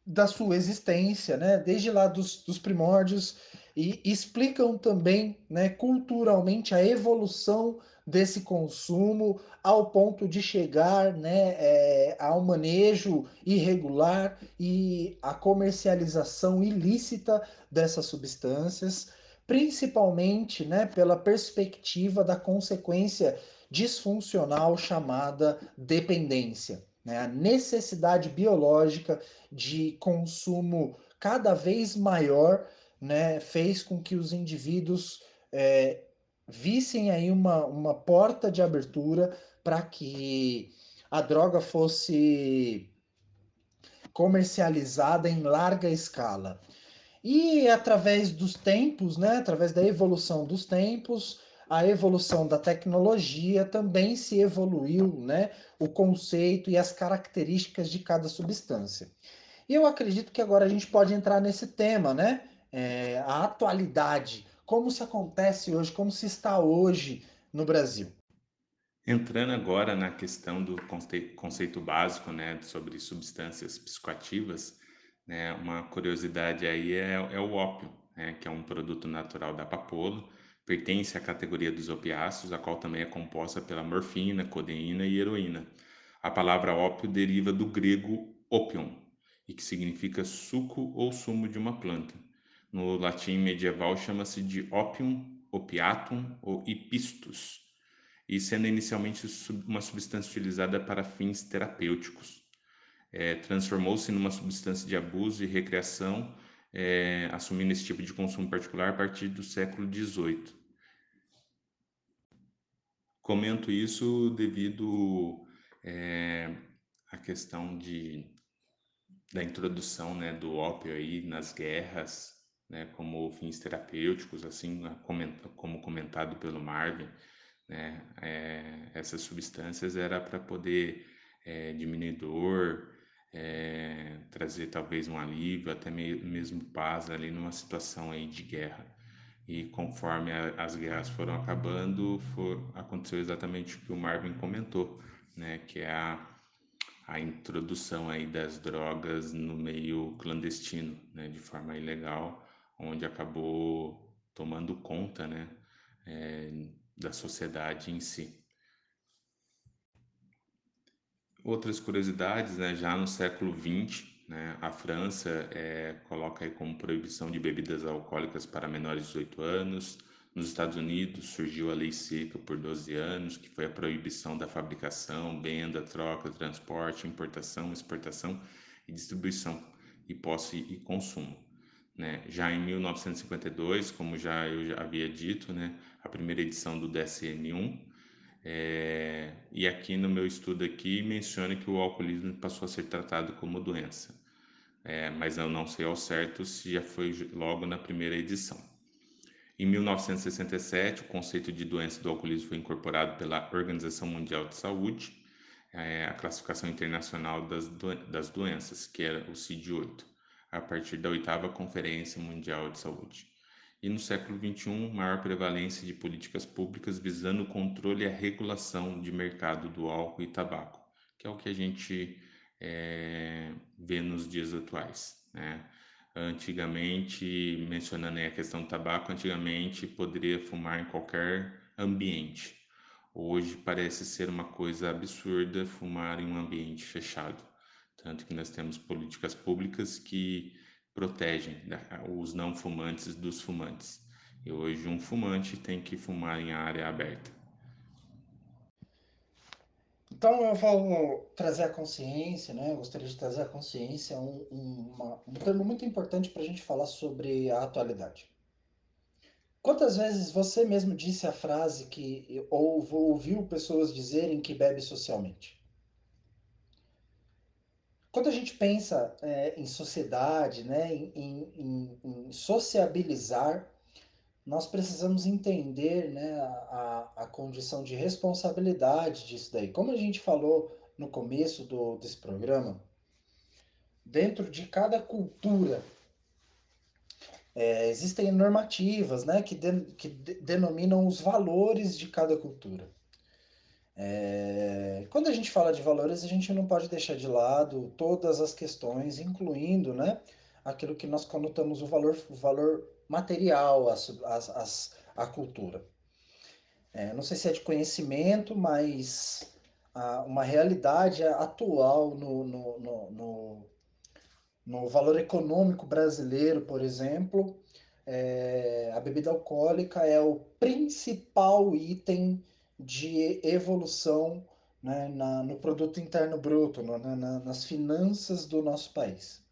Speaker 3: da sua existência, né? Desde lá dos, dos primórdios e explicam também, né, culturalmente a evolução desse consumo ao ponto de chegar né, é, ao manejo irregular e a comercialização ilícita dessas substâncias, principalmente né, pela perspectiva da consequência disfuncional chamada dependência. Né, a necessidade biológica de consumo cada vez maior né, fez com que os indivíduos é, vissem aí uma, uma porta de abertura para que a droga fosse comercializada em larga escala. E através dos tempos, né, através da evolução dos tempos, a evolução da tecnologia também se evoluiu, né, o conceito e as características de cada substância. E eu acredito que agora a gente pode entrar nesse tema, né, é, a atualidade como se acontece hoje, como se está hoje no Brasil.
Speaker 2: Entrando agora na questão do conceito básico, né, sobre substâncias psicoativas, né, uma curiosidade aí é, é o ópio, né, que é um produto natural da papoula, pertence à categoria dos opiáceos, a qual também é composta pela morfina, codeína e heroína. A palavra ópio deriva do grego opium, e que significa suco ou sumo de uma planta. No latim medieval chama-se de opium, opiatum ou ipistus, e sendo inicialmente uma substância utilizada para fins terapêuticos. É, Transformou-se numa substância de abuso e recreação, é, assumindo esse tipo de consumo particular a partir do século XVIII. Comento isso devido é, à questão de, da introdução né, do ópio aí nas guerras né, como fins terapêuticos, assim né, como comentado pelo Marvin, né, é, essas substâncias era para poder é, diminuir dor, é, trazer talvez um alívio, até mesmo paz ali numa situação aí de guerra. E conforme a, as guerras foram acabando, for, aconteceu exatamente o que o Marvin comentou, né, que é a, a introdução aí das drogas no meio clandestino, né, de forma ilegal, onde acabou tomando conta né, é, da sociedade em si. Outras curiosidades, né, já no século XX, né, a França é, coloca aí como proibição de bebidas alcoólicas para menores de 18 anos. Nos Estados Unidos surgiu a Lei Seca por 12 anos, que foi a proibição da fabricação, venda, troca, transporte, importação, exportação e distribuição e posse e consumo. Né? Já em 1952, como já eu já havia dito, né, a primeira edição do DSM-1, é, e aqui no meu estudo aqui menciona que o alcoolismo passou a ser tratado como doença, é, mas eu não sei ao certo se já foi logo na primeira edição. Em 1967, o conceito de doença do alcoolismo foi incorporado pela Organização Mundial de Saúde, é, a classificação internacional das, do, das doenças, que era o CID-8 a partir da oitava Conferência Mundial de Saúde. E no século XXI, maior prevalência de políticas públicas visando o controle e a regulação de mercado do álcool e tabaco, que é o que a gente é, vê nos dias atuais. Né? Antigamente, mencionando a questão do tabaco, antigamente poderia fumar em qualquer ambiente. Hoje parece ser uma coisa absurda fumar em um ambiente fechado. Tanto que nós temos políticas públicas que protegem né, os não fumantes dos fumantes. E hoje um fumante tem que fumar em área aberta.
Speaker 3: Então eu vou trazer a consciência, né? Eu gostaria de trazer a consciência um, um, uma, um termo muito importante para a gente falar sobre a atualidade. Quantas vezes você mesmo disse a frase que ou ouviu pessoas dizerem que bebe socialmente? quando a gente pensa é, em sociedade, né, em, em, em, sociabilizar, nós precisamos entender né, a, a condição de responsabilidade disso daí. Como a gente falou no começo do, desse programa, dentro de cada cultura, é, existem normativas né, que, de, que de, denominam os valores de cada cultura. É, quando a gente fala de valores, a gente não pode deixar de lado todas as questões, incluindo né, aquilo que nós conotamos o valor, o valor material, a cultura. É, não sei se é de conhecimento, mas a, uma realidade atual no, no, no, no, no valor econômico brasileiro, por exemplo, é, a bebida alcoólica é o principal item de evolução né, na, no produto interno bruto, no, na, nas finanças do nosso país.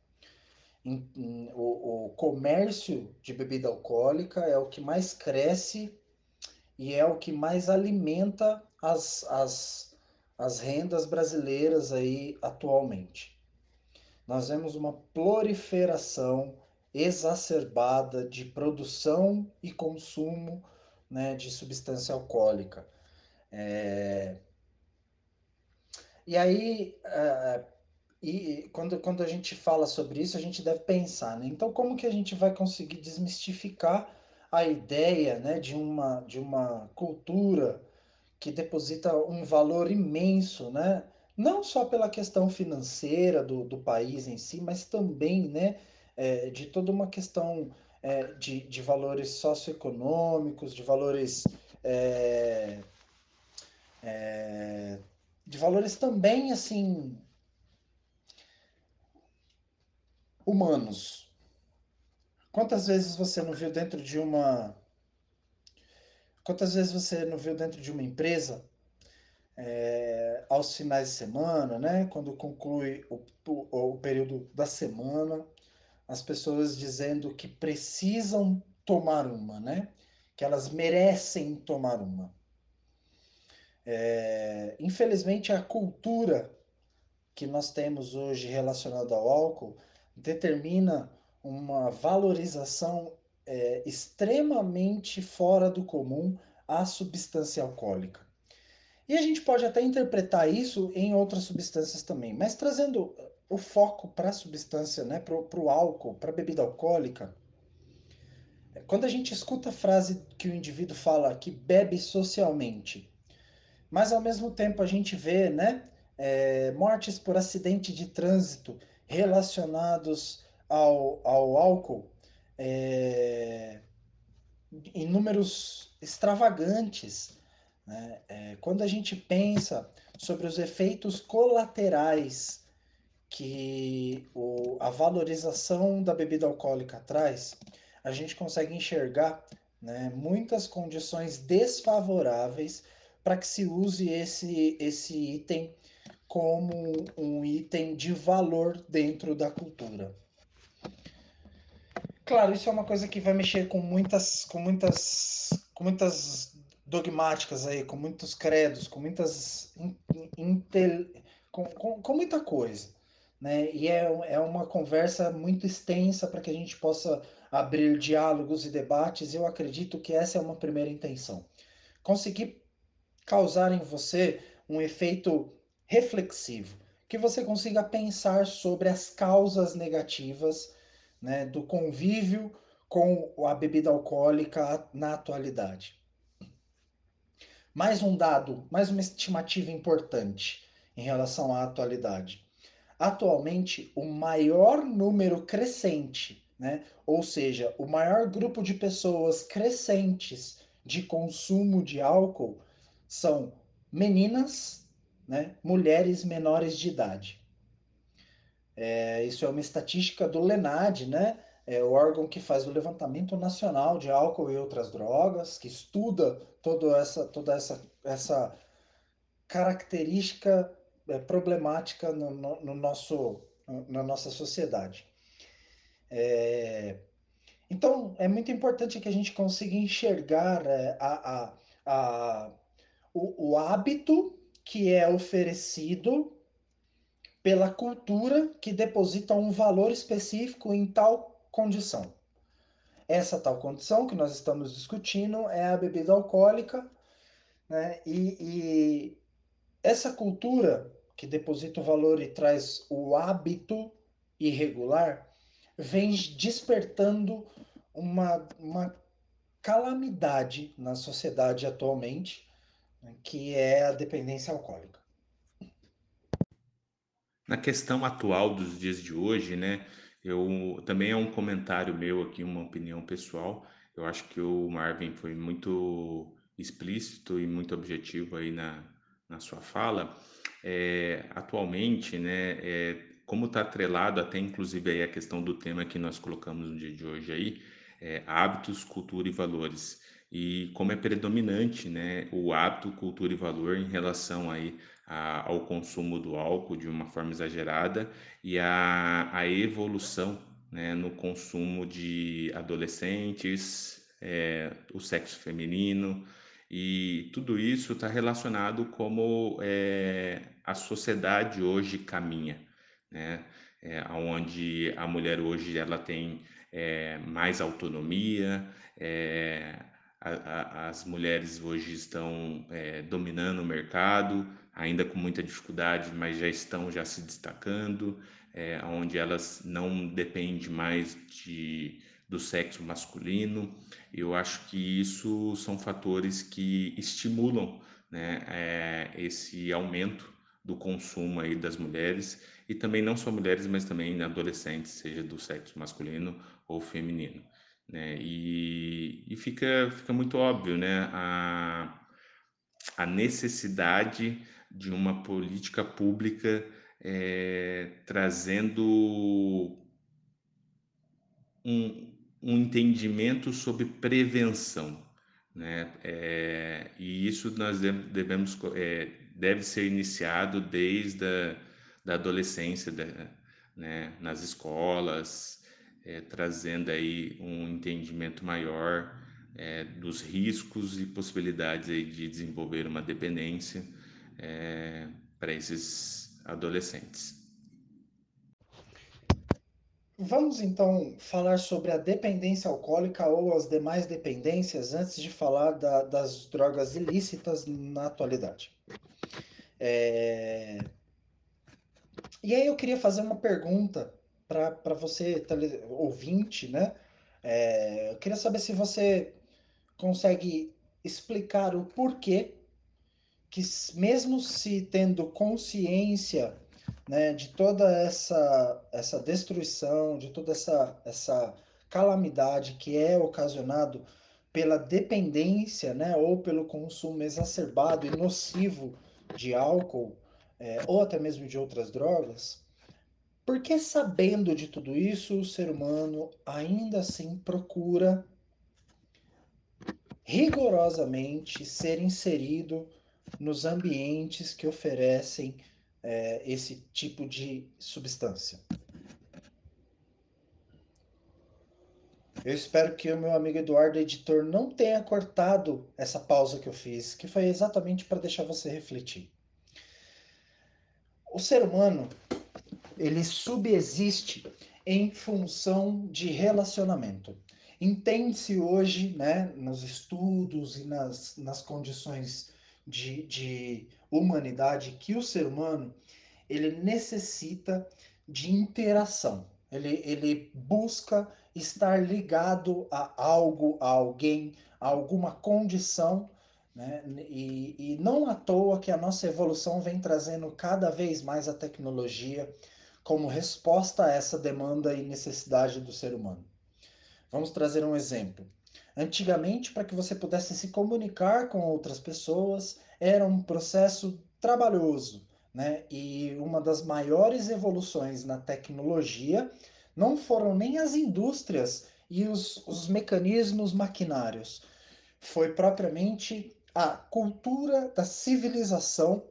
Speaker 3: Em, em, o, o comércio de bebida alcoólica é o que mais cresce e é o que mais alimenta as, as, as rendas brasileiras aí atualmente. Nós vemos uma proliferação exacerbada de produção e consumo né, de substância alcoólica. É... E aí, uh, e quando, quando a gente fala sobre isso, a gente deve pensar, né? Então, como que a gente vai conseguir desmistificar a ideia né, de, uma, de uma cultura que deposita um valor imenso, né? Não só pela questão financeira do, do país em si, mas também né, é, de toda uma questão é, de, de valores socioeconômicos, de valores é, é, de valores também assim humanos. Quantas vezes você não viu dentro de uma quantas vezes você não viu dentro de uma empresa é, aos finais de semana, né, quando conclui o, o, o período da semana, as pessoas dizendo que precisam tomar uma, né, que elas merecem tomar uma. É, infelizmente, a cultura que nós temos hoje relacionada ao álcool determina uma valorização é, extremamente fora do comum à substância alcoólica. E a gente pode até interpretar isso em outras substâncias também, mas trazendo o foco para a substância, né, para o álcool, para a bebida alcoólica, quando a gente escuta a frase que o indivíduo fala que bebe socialmente, mas ao mesmo tempo a gente vê né, é, mortes por acidente de trânsito relacionados ao, ao álcool é, em números extravagantes. Né? É, quando a gente pensa sobre os efeitos colaterais que o, a valorização da bebida alcoólica traz, a gente consegue enxergar né, muitas condições desfavoráveis para que se use esse, esse item como um item de valor dentro da cultura. Claro, isso é uma coisa que vai mexer com muitas, com muitas, com muitas dogmáticas aí, com muitos credos, com muitas, intel, com, com, com muita coisa, né? E é, é uma conversa muito extensa para que a gente possa abrir diálogos e debates. Eu acredito que essa é uma primeira intenção. Conseguir causar em você um efeito reflexivo, que você consiga pensar sobre as causas negativas né, do convívio com a bebida alcoólica na atualidade. Mais um dado, mais uma estimativa importante em relação à atualidade. Atualmente, o maior número crescente, né, ou seja, o maior grupo de pessoas crescentes de consumo de álcool são meninas, né, mulheres menores de idade. É, isso é uma estatística do LENAD, né, é o órgão que faz o levantamento nacional de álcool e outras drogas, que estuda toda essa, toda essa, essa característica é, problemática no, no, no, nosso, na nossa sociedade. É, então, é muito importante que a gente consiga enxergar é, a, a, a o, o hábito que é oferecido pela cultura que deposita um valor específico em tal condição. Essa tal condição que nós estamos discutindo é a bebida alcoólica, né? E, e essa cultura que deposita o valor e traz o hábito irregular vem despertando uma, uma calamidade na sociedade atualmente, que é a dependência alcoólica.
Speaker 2: Na questão atual dos dias de hoje, né, eu também é um comentário meu aqui, uma opinião pessoal. Eu acho que o Marvin foi muito explícito e muito objetivo aí na, na sua fala. É, atualmente, né, é, como está atrelado até inclusive aí a questão do tema que nós colocamos no dia de hoje aí, é, hábitos, cultura e valores. E como é predominante né, o hábito, cultura e valor em relação aí a, ao consumo do álcool de uma forma exagerada e a, a evolução né, no consumo de adolescentes, é, o sexo feminino, e tudo isso está relacionado como é, a sociedade hoje caminha, né? É, onde a mulher hoje ela tem é, mais autonomia, é, a, a, as mulheres hoje estão é, dominando o mercado, ainda com muita dificuldade, mas já estão já se destacando, é, onde elas não dependem mais de, do sexo masculino. Eu acho que isso são fatores que estimulam né, é, esse aumento do consumo aí das mulheres e também não só mulheres, mas também adolescentes, seja do sexo masculino ou feminino. Né? E, e fica, fica muito óbvio né? a, a necessidade de uma política pública é, trazendo um, um entendimento sobre prevenção. Né? É, e isso nós devemos, é, deve ser iniciado desde a da adolescência, né? nas escolas, é, trazendo aí um entendimento maior é, dos riscos e possibilidades aí de desenvolver uma dependência é, para esses adolescentes.
Speaker 3: Vamos então falar sobre a dependência alcoólica ou as demais dependências antes de falar da, das drogas ilícitas na atualidade. É... E aí eu queria fazer uma pergunta para você, ouvinte, né? É, eu queria saber se você consegue explicar o porquê que mesmo se tendo consciência né, de toda essa, essa destruição, de toda essa, essa calamidade que é ocasionado pela dependência né, ou pelo consumo exacerbado e nocivo de álcool é, ou até mesmo de outras drogas, porque sabendo de tudo isso, o ser humano ainda assim procura rigorosamente ser inserido nos ambientes que oferecem é, esse tipo de substância. Eu espero que o meu amigo Eduardo, editor, não tenha cortado essa pausa que eu fiz, que foi exatamente para deixar você refletir. O ser humano, ele subexiste em função de relacionamento. Entende-se hoje, né, nos estudos e nas, nas condições de, de humanidade, que o ser humano ele necessita de interação. Ele, ele busca estar ligado a algo, a alguém, a alguma condição, né? E, e não à toa que a nossa evolução vem trazendo cada vez mais a tecnologia como resposta a essa demanda e necessidade do ser humano. Vamos trazer um exemplo. Antigamente, para que você pudesse se comunicar com outras pessoas, era um processo trabalhoso, né? E uma das maiores evoluções na tecnologia não foram nem as indústrias e os, os mecanismos maquinários, foi propriamente a cultura da civilização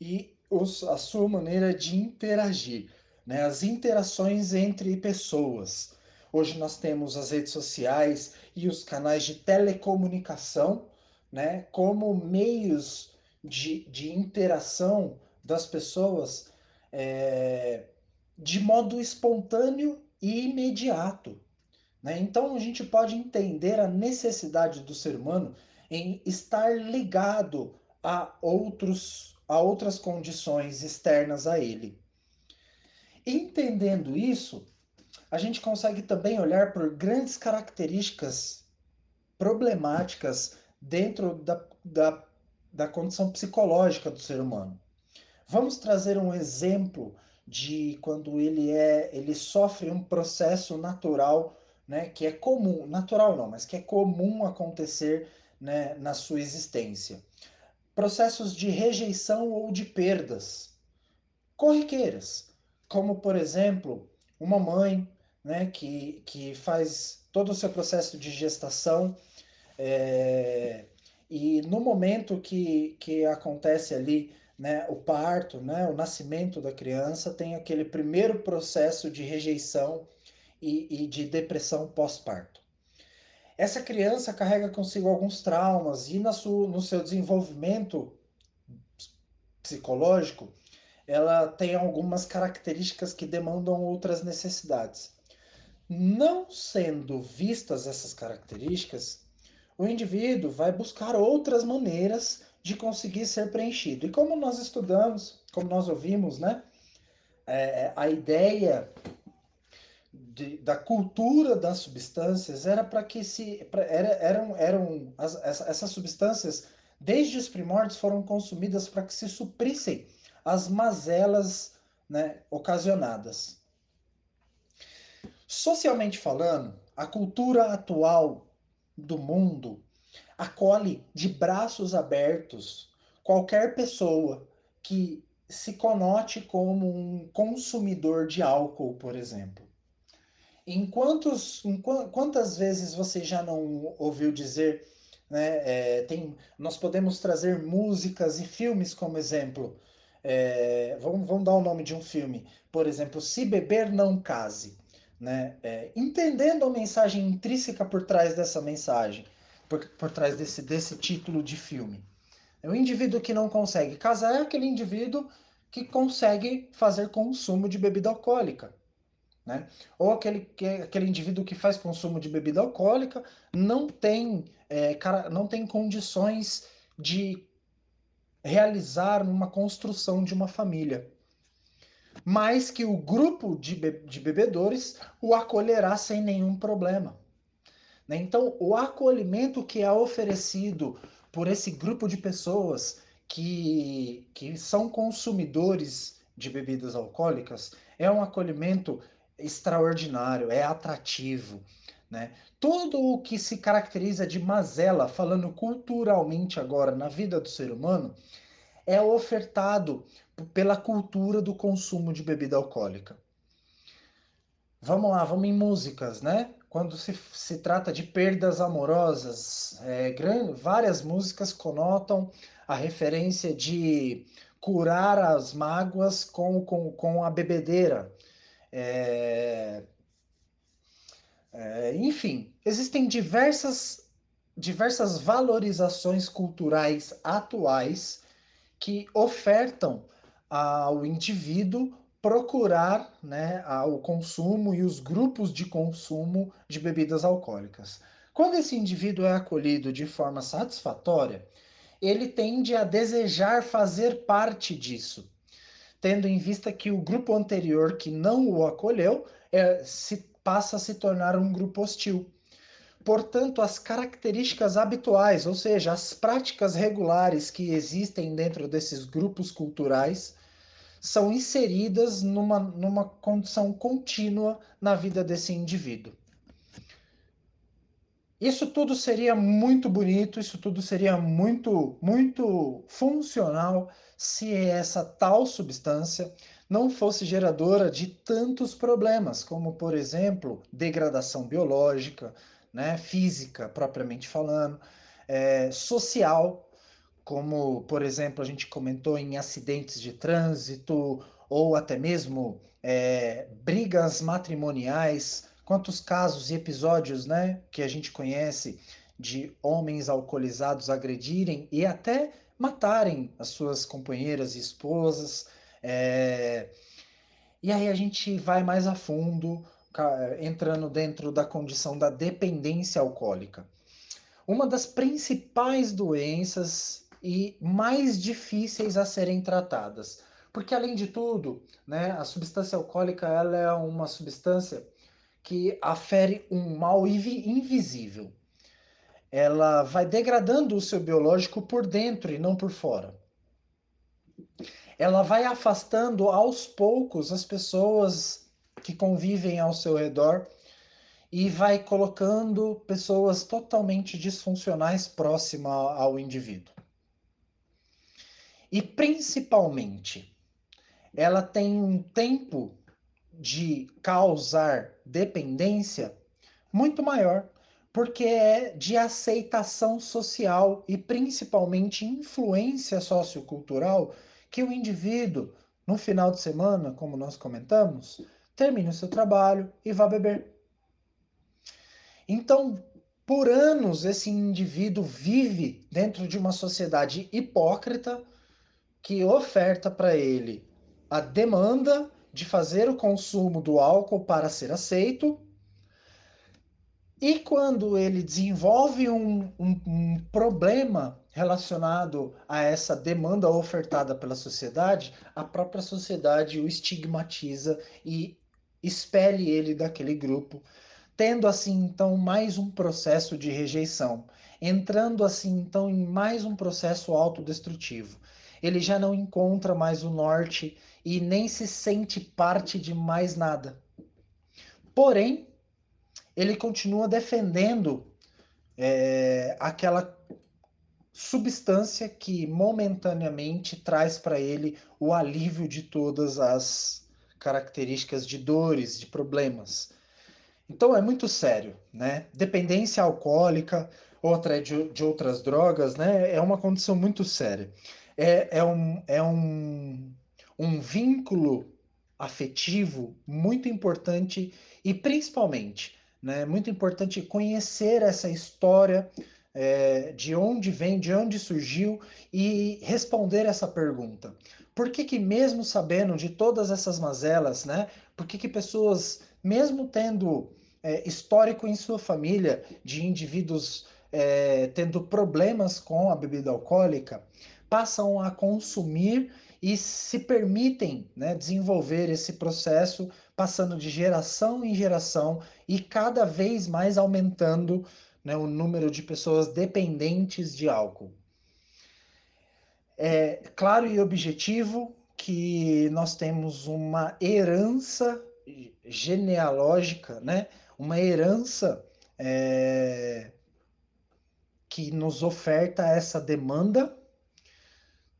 Speaker 3: e os, a sua maneira de interagir, né? as interações entre pessoas. Hoje nós temos as redes sociais e os canais de telecomunicação né? como meios de, de interação das pessoas é, de modo espontâneo e imediato. Né? Então a gente pode entender a necessidade do ser humano em estar ligado a outros a outras condições externas a ele. Entendendo isso, a gente consegue também olhar por grandes características problemáticas dentro da, da, da condição psicológica do ser humano. Vamos trazer um exemplo de quando ele é ele sofre um processo natural, né, que é comum, natural não, mas que é comum acontecer, né, na sua existência. Processos de rejeição ou de perdas corriqueiras, como por exemplo, uma mãe, né, que, que faz todo o seu processo de gestação é, e no momento que, que acontece ali né, o parto, né, o nascimento da criança, tem aquele primeiro processo de rejeição e, e de depressão pós-parto. Essa criança carrega consigo alguns traumas e na sua, no seu desenvolvimento psicológico, ela tem algumas características que demandam outras necessidades. Não sendo vistas essas características, o indivíduo vai buscar outras maneiras de conseguir ser preenchido. E como nós estudamos, como nós ouvimos, né, é, a ideia de, da cultura das substâncias era para que se pra, era, eram eram as, essas substâncias desde os primórdios foram consumidas para que se suprissem as mazelas né, ocasionadas. Socialmente falando, a cultura atual do mundo acolhe de braços abertos qualquer pessoa que se conote como um consumidor de álcool, por exemplo. Em, quantos, em quantas vezes você já não ouviu dizer, né, é, tem, nós podemos trazer músicas e filmes como exemplo. É, vamos, vamos dar o nome de um filme. Por exemplo, Se Beber Não Case. Né? É, entendendo a mensagem intrínseca por trás dessa mensagem por, por trás desse, desse título de filme. O indivíduo que não consegue casar é aquele indivíduo que consegue fazer consumo de bebida alcoólica. Né? Ou aquele, aquele indivíduo que faz consumo de bebida alcoólica não tem, é, cara, não tem condições de realizar uma construção de uma família. Mas que o grupo de, be de bebedores o acolherá sem nenhum problema. Né? Então, o acolhimento que é oferecido por esse grupo de pessoas que, que são consumidores de bebidas alcoólicas é um acolhimento extraordinário, é atrativo. Né? Tudo o que se caracteriza de mazela, falando culturalmente agora na vida do ser humano, é ofertado pela cultura do consumo de bebida alcoólica. Vamos lá, vamos em músicas, né? quando se, se trata de perdas amorosas, é, várias músicas conotam a referência de curar as mágoas com, com, com a bebedeira. É, é, enfim, existem diversas, diversas valorizações culturais atuais que ofertam ao indivíduo procurar né, o consumo e os grupos de consumo de bebidas alcoólicas. Quando esse indivíduo é acolhido de forma satisfatória, ele tende a desejar fazer parte disso, tendo em vista que o grupo anterior que não o acolheu é, se passa a se tornar um grupo hostil. Portanto, as características habituais, ou seja, as práticas regulares que existem dentro desses grupos culturais, são inseridas numa, numa condição contínua na vida desse indivíduo. Isso tudo seria muito bonito, isso tudo seria muito, muito funcional se essa tal substância não fosse geradora de tantos problemas, como, por exemplo, degradação biológica, né, física, propriamente falando, é, social, como, por exemplo, a gente comentou em acidentes de trânsito ou até mesmo é, brigas matrimoniais. Quantos casos e episódios né, que a gente conhece de homens alcoolizados agredirem e até matarem as suas companheiras e esposas. É... E aí a gente vai mais a fundo, entrando dentro da condição da dependência alcoólica. Uma das principais doenças e mais difíceis a serem tratadas, Porque além de tudo, né, a substância alcoólica ela é uma substância que afere um mal invisível. Ela vai degradando o seu biológico por dentro e não por fora. Ela vai afastando aos poucos as pessoas que convivem ao seu redor e vai colocando pessoas totalmente disfuncionais próximas ao indivíduo. E principalmente, ela tem um tempo de causar dependência muito maior, porque é de aceitação social e principalmente influência sociocultural que o indivíduo, no final de semana, como nós comentamos, termine o seu trabalho e vá beber. Então, por anos, esse indivíduo vive dentro de uma sociedade hipócrita que oferta para ele a demanda de fazer o consumo do álcool para ser aceito. E quando ele desenvolve um, um, um problema relacionado a essa demanda ofertada pela sociedade, a própria sociedade o estigmatiza e expele ele daquele grupo, tendo assim então mais um processo de rejeição, entrando assim então em mais um processo autodestrutivo. Ele já não encontra mais o norte e nem se sente parte de mais nada. Porém, ele continua defendendo é, aquela substância que momentaneamente traz para ele o alívio de todas as características de dores, de problemas. Então é muito sério, né? Dependência alcoólica, outra é de, de outras drogas, né? É uma condição muito séria. É, é, um, é um, um vínculo afetivo muito importante e principalmente, né? Muito importante conhecer essa história é, de onde vem, de onde surgiu e responder essa pergunta. Por que que mesmo sabendo de todas essas mazelas, né? Por que que pessoas, mesmo tendo é, histórico em sua família de indivíduos é, tendo problemas com a bebida alcoólica, passam a consumir e se permitem né, desenvolver esse processo, passando de geração em geração e cada vez mais aumentando né, o número de pessoas dependentes de álcool. É claro e objetivo que nós temos uma herança genealógica, né? uma herança é, que nos oferta essa demanda,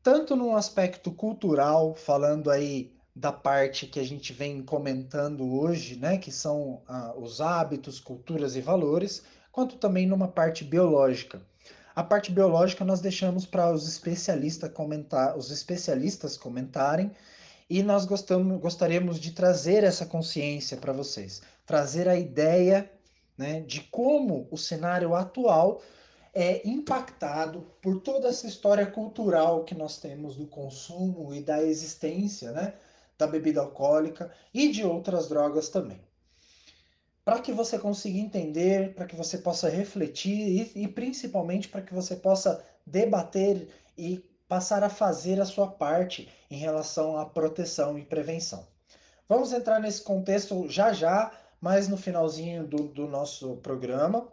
Speaker 3: tanto no aspecto cultural, falando aí da parte que a gente vem comentando hoje, né, que são ah, os hábitos, culturas e valores, quanto também numa parte biológica. A parte biológica nós deixamos para os especialistas comentar, os especialistas comentarem, e nós gostamos, gostaríamos de trazer essa consciência para vocês, trazer a ideia né, de como o cenário atual é impactado por toda essa história cultural que nós temos do consumo e da existência né, da bebida alcoólica e de outras drogas também. Para que você consiga entender, para que você possa refletir e, e principalmente para que você possa debater e passar a fazer a sua parte em relação à proteção e prevenção. Vamos entrar nesse contexto já já, mais no finalzinho do, do nosso programa,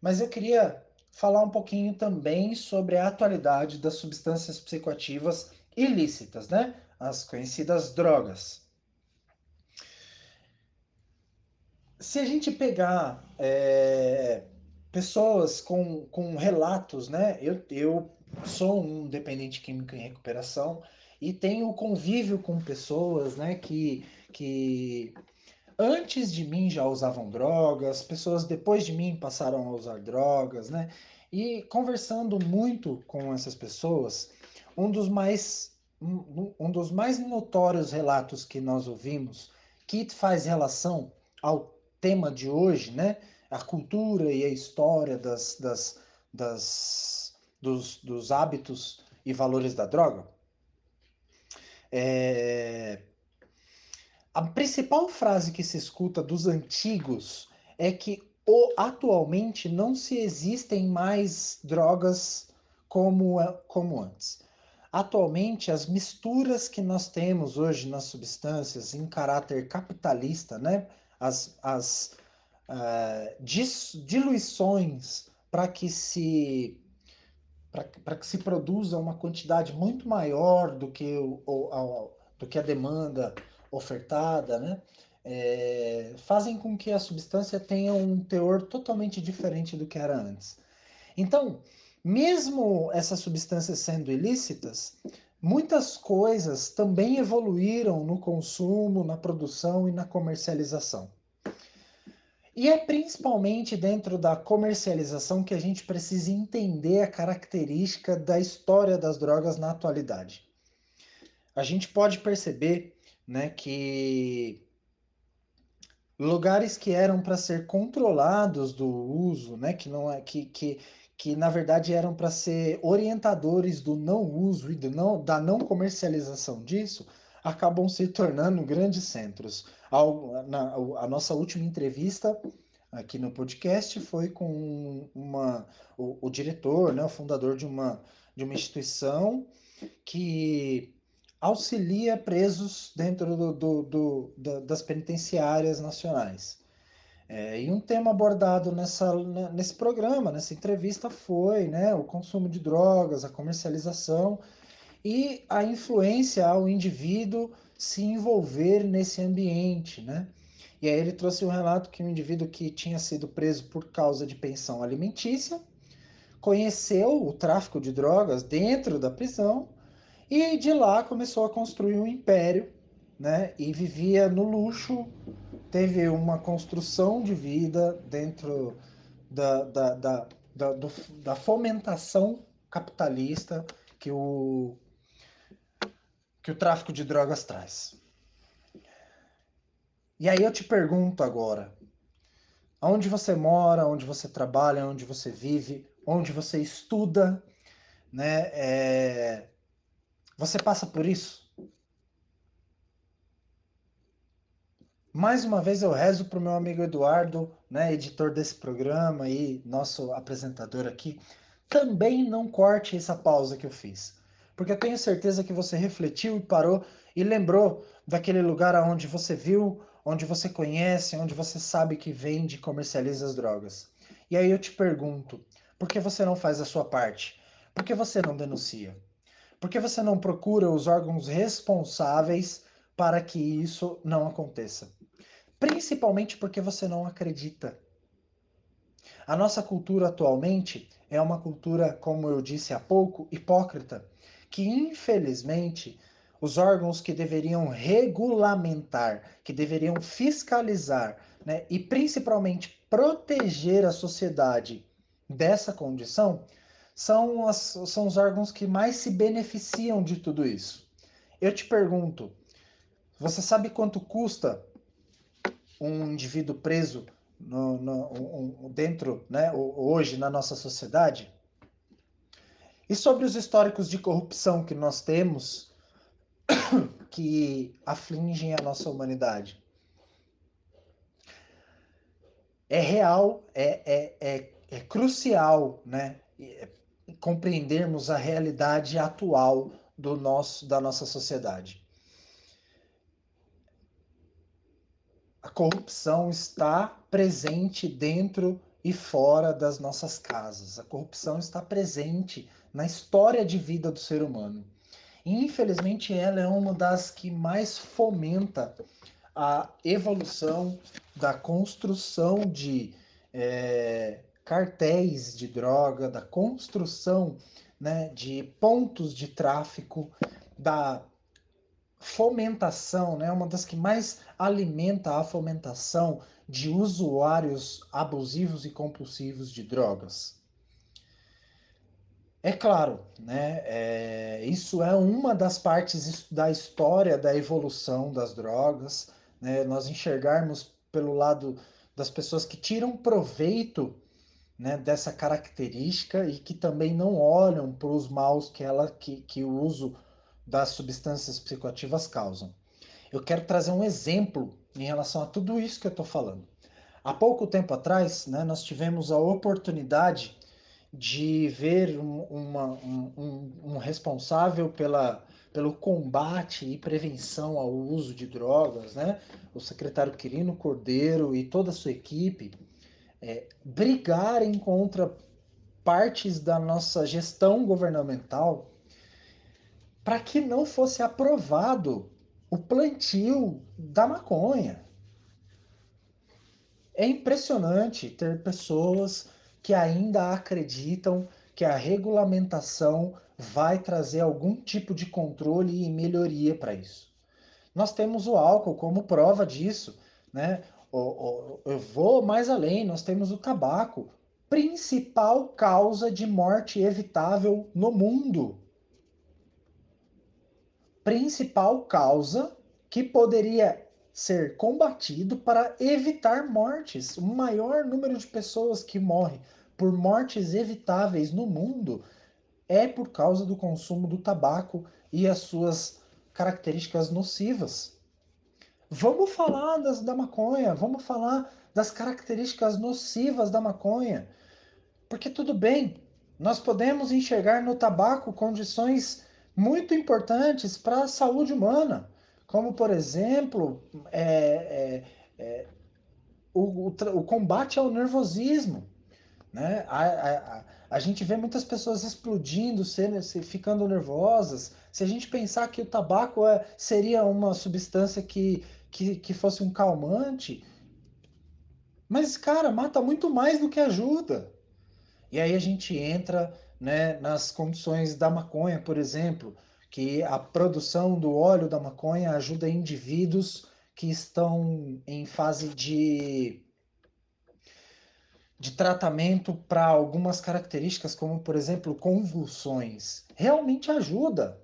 Speaker 3: mas eu queria falar um pouquinho também sobre a atualidade das substâncias psicoativas ilícitas, né? As conhecidas drogas. Se a gente pegar é, pessoas com, com relatos, né? Eu, eu sou um dependente químico em recuperação e tenho convívio com pessoas, né, que, que antes de mim já usavam drogas, pessoas depois de mim passaram a usar drogas, né? E conversando muito com essas pessoas, um dos mais um, dos mais notórios relatos que nós ouvimos que faz relação ao tema de hoje, né? A cultura e a história das, das, das dos, dos hábitos e valores da droga? É... A principal frase que se escuta dos antigos é que atualmente não se existem mais drogas como, como antes. Atualmente as misturas que nós temos hoje nas substâncias em caráter capitalista, né? as, as uh, diluições para que se para que se produza uma quantidade muito maior do que, o, o, do que a demanda ofertada, né? É, fazem com que a substância tenha um teor totalmente diferente do que era antes. Então, mesmo essas substâncias sendo ilícitas, muitas coisas também evoluíram no consumo, na produção e na comercialização. E é principalmente dentro da comercialização que a gente precisa entender a característica da história das drogas na atualidade. A gente pode perceber né, que lugares que eram para ser controlados do uso, né, que não é que, que que na verdade eram para ser orientadores do não uso e do não, da não comercialização disso, acabam se tornando grandes centros. Na, a nossa última entrevista aqui no podcast foi com uma, o, o diretor, né, o fundador de uma, de uma instituição que auxilia presos dentro do, do, do, das penitenciárias nacionais. É, e um tema abordado nessa, nesse programa, nessa entrevista, foi né, o consumo de drogas, a comercialização e a influência ao indivíduo se envolver nesse ambiente. Né? E aí ele trouxe um relato que um indivíduo que tinha sido preso por causa de pensão alimentícia conheceu o tráfico de drogas dentro da prisão e de lá começou a construir um império né? e vivia no luxo teve uma construção de vida dentro da, da, da, da, do, da fomentação capitalista que o, que o tráfico de drogas traz. E aí eu te pergunto agora, onde você mora, onde você trabalha, onde você vive, onde você estuda, né? É... Você passa por isso? Mais uma vez eu rezo para o meu amigo Eduardo, né, editor desse programa e nosso apresentador aqui, também não corte essa pausa que eu fiz. Porque eu tenho certeza que você refletiu e parou e lembrou daquele lugar onde você viu, onde você conhece, onde você sabe que vende e comercializa as drogas. E aí eu te pergunto, por que você não faz a sua parte? Por que você não denuncia? Por que você não procura os órgãos responsáveis para que isso não aconteça? Principalmente porque você não acredita. A nossa cultura atualmente é uma cultura, como eu disse há pouco, hipócrita, que infelizmente os órgãos que deveriam regulamentar, que deveriam fiscalizar, né, e principalmente proteger a sociedade dessa condição, são, as, são os órgãos que mais se beneficiam de tudo isso. Eu te pergunto, você sabe quanto custa um indivíduo preso no, no, dentro, né, hoje na nossa sociedade? E sobre os históricos de corrupção que nós temos *coughs* que afligem a nossa humanidade? É real, é, é, é, é crucial né, é, compreendermos a realidade atual do nosso, da nossa sociedade. Corrupção está presente dentro e fora das nossas casas. A corrupção está presente na história de vida do ser humano. E, infelizmente, ela é uma das que mais fomenta a evolução da construção de é, cartéis de droga, da construção né, de pontos de tráfico, da fomentação, né, uma das que mais alimenta a fomentação de usuários abusivos e compulsivos de drogas. É claro, né, é, isso é uma das partes da história da evolução das drogas, né, nós enxergarmos pelo lado das pessoas que tiram proveito né, dessa característica e que também não olham para os maus que, ela, que, que o uso das substâncias psicoativas causam. Eu quero trazer um exemplo em relação a tudo isso que eu estou falando. Há pouco tempo atrás, né, nós tivemos a oportunidade de ver um, uma, um, um, responsável pela, pelo combate e prevenção ao uso de drogas, né? o secretário Quirino Cordeiro e toda a sua equipe, é, brigarem contra partes da nossa gestão governamental para que não fosse aprovado o plantio da maconha. É impressionante ter pessoas que ainda acreditam que a regulamentação vai trazer algum tipo de controle e melhoria para isso. Nós temos o álcool como prova disso, né? Eu vou mais além, nós temos o tabaco, principal causa de morte evitável no mundo. Principal causa que poderia ser combatido para evitar mortes. O maior número de pessoas que morrem por mortes evitáveis no mundo é por causa do consumo do tabaco e as suas características nocivas. Vamos falar das, da maconha, vamos falar das características nocivas da maconha. Porque tudo bem, nós podemos enxergar no tabaco condições muito importantes para a saúde humana como por exemplo é, é, é, o, o, o, combate ao nervosismo. Né? A, a, a, gente vê muitas pessoas explodindo, sendo, ficando nervosas. Se a gente pensar que o tabaco é, seria uma substância que, que, que fosse um calmante, mas, cara, mata muito mais do que ajuda. E aí a gente entra né, nas condições da maconha, por exemplo que a produção do óleo da maconha ajuda indivíduos que estão em fase de, de tratamento para algumas características, como por exemplo convulsões. Realmente ajuda,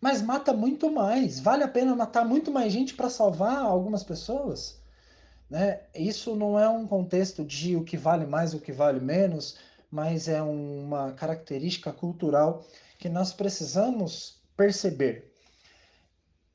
Speaker 3: mas mata muito mais. Vale a pena matar muito mais gente para salvar algumas pessoas? Né? Isso não é um contexto de o que vale mais, o que vale menos, mas é uma característica cultural que nós precisamos perceber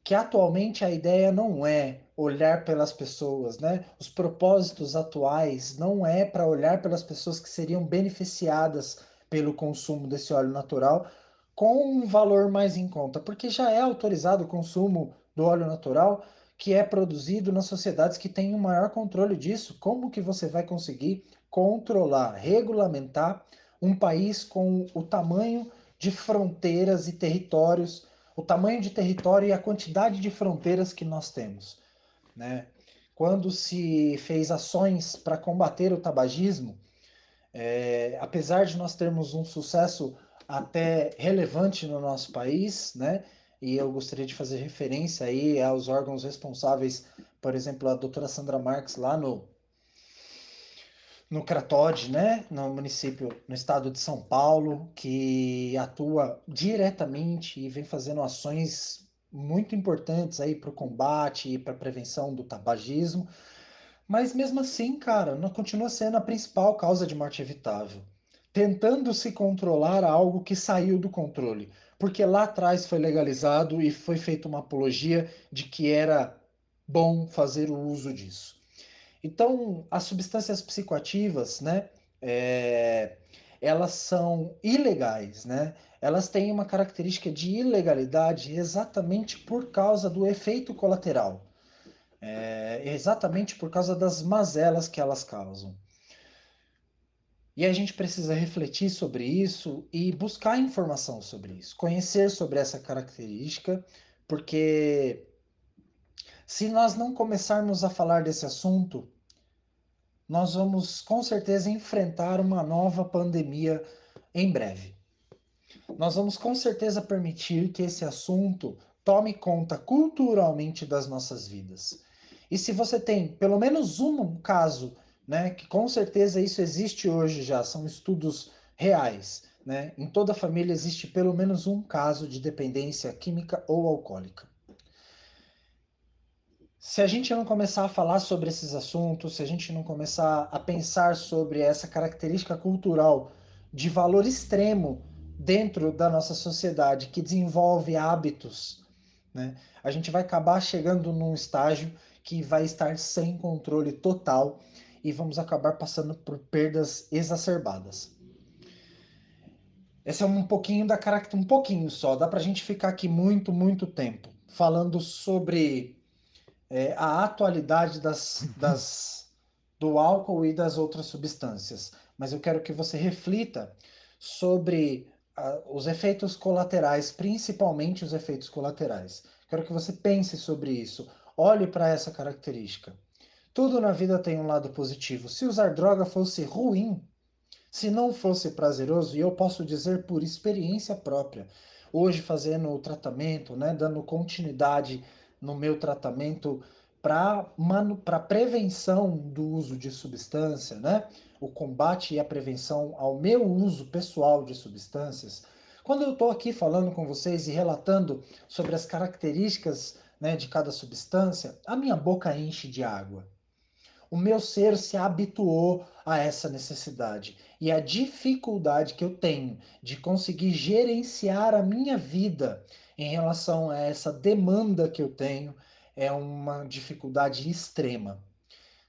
Speaker 3: que atualmente a ideia não é olhar pelas pessoas, né? Os propósitos atuais não é para olhar pelas pessoas que seriam beneficiadas pelo consumo desse óleo natural com um valor mais em conta, porque já é autorizado o consumo do óleo natural que é produzido nas sociedades que têm um maior controle disso. Como que você vai conseguir controlar, regulamentar um país com o tamanho de fronteiras e territórios, o tamanho de território e a quantidade de fronteiras que nós temos. Né? Quando se fez ações para combater o tabagismo, é, apesar de nós termos um sucesso até relevante no nosso país, né? E eu gostaria de fazer referência aí aos órgãos responsáveis, por exemplo, a doutora Sandra Marques lá no no Cratode, né, no município, no estado de São Paulo, que atua diretamente e vem fazendo ações muito importantes aí para o combate e para a prevenção do tabagismo. Mas mesmo assim, cara, não continua sendo a principal causa de morte evitável. Tentando se controlar algo que saiu do controle. Porque lá atrás foi legalizado e foi feita uma apologia de que era bom fazer o uso disso. Então, as substâncias psicoativas, né, é, elas são ilegais, né? Elas têm uma característica de ilegalidade exatamente por causa do efeito colateral, é, exatamente por causa das mazelas que elas causam. E a gente precisa refletir sobre isso e buscar informação sobre isso, conhecer sobre essa característica, porque se nós não começarmos a falar desse assunto, nós vamos com certeza enfrentar uma nova pandemia em breve. Nós vamos com certeza permitir que esse assunto tome conta culturalmente das nossas vidas. E se você tem pelo menos um caso, né, que com certeza isso existe hoje já, são estudos reais, né? Em toda família existe pelo menos um caso de dependência química ou alcoólica se a gente não começar a falar sobre esses assuntos, se a gente não começar a pensar sobre essa característica cultural de valor extremo dentro da nossa sociedade que desenvolve hábitos, né, a gente vai acabar chegando num estágio que vai estar sem controle total e vamos acabar passando por perdas exacerbadas. esse é um pouquinho da característica, um pouquinho só, dá para a gente ficar aqui muito, muito tempo falando sobre é, a atualidade das, das, do álcool e das outras substâncias. Mas eu quero que você reflita sobre os efeitos colaterais, principalmente os efeitos colaterais. Quero que você pense sobre isso. Olhe para essa característica. Tudo na vida tem um lado positivo. Se usar droga fosse ruim, se não fosse prazeroso, e eu posso dizer por experiência própria, hoje fazendo o tratamento, né, dando continuidade no meu tratamento para prevenção do uso de substância, né? o combate e a prevenção ao meu uso pessoal de substâncias, quando eu estou aqui falando com vocês e relatando sobre as características né, de cada substância, a minha boca enche de água. O meu ser se habituou a essa necessidade e a dificuldade que eu tenho de conseguir gerenciar a minha vida em relação a essa demanda que eu tenho é uma dificuldade extrema.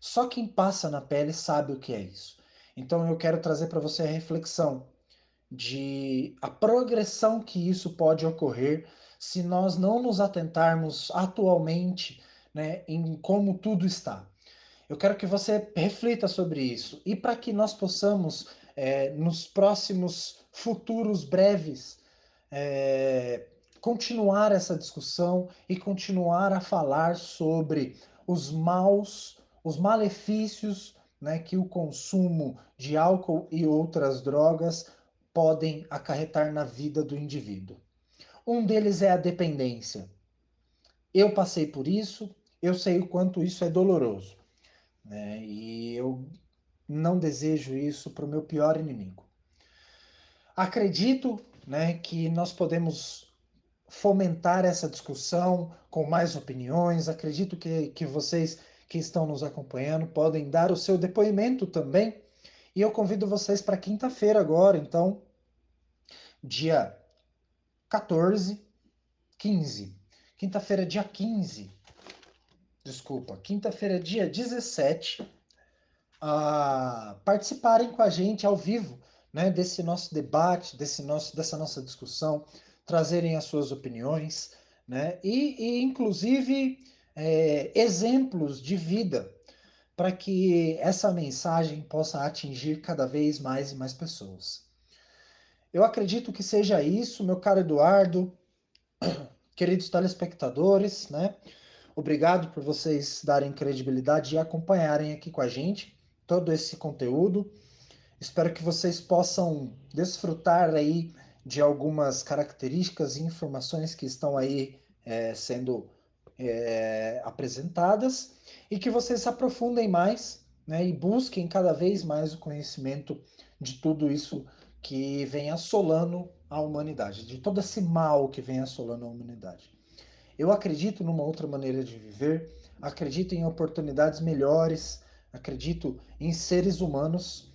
Speaker 3: Só quem passa na pele sabe o que é isso. Então eu quero trazer para você a reflexão de a progressão que isso pode ocorrer se nós não nos atentarmos atualmente né, em como tudo está. Eu quero que você reflita sobre isso e para que nós possamos, é, nos próximos futuros breves, é, continuar essa discussão e continuar a falar sobre os maus, os malefícios né, que o consumo de álcool e outras drogas podem acarretar na vida do indivíduo. Um deles é a dependência. Eu passei por isso, eu sei o quanto isso é doloroso. Né? E eu não desejo isso para o meu pior inimigo. Acredito né, que nós podemos fomentar essa discussão com mais opiniões. Acredito que, que vocês que estão nos acompanhando podem dar o seu depoimento também. E eu convido vocês para quinta-feira agora, então, dia 14, 15. Quinta-feira, dia 15. Desculpa, quinta-feira, dia 17, a participarem com a gente ao vivo, né, desse nosso debate, desse nosso, dessa nossa discussão, trazerem as suas opiniões, né, e, e inclusive é, exemplos de vida para que essa mensagem possa atingir cada vez mais e mais pessoas. Eu acredito que seja isso, meu caro Eduardo, *clears throat* queridos telespectadores, né? Obrigado por vocês darem credibilidade e acompanharem aqui com a gente todo esse conteúdo. Espero que vocês possam desfrutar aí de algumas características e informações que estão aí é, sendo é, apresentadas e que vocês se aprofundem mais né, e busquem cada vez mais o conhecimento de tudo isso que vem assolando a humanidade, de todo esse mal que vem assolando a humanidade. Eu acredito numa outra maneira de viver, acredito em oportunidades melhores, acredito em seres humanos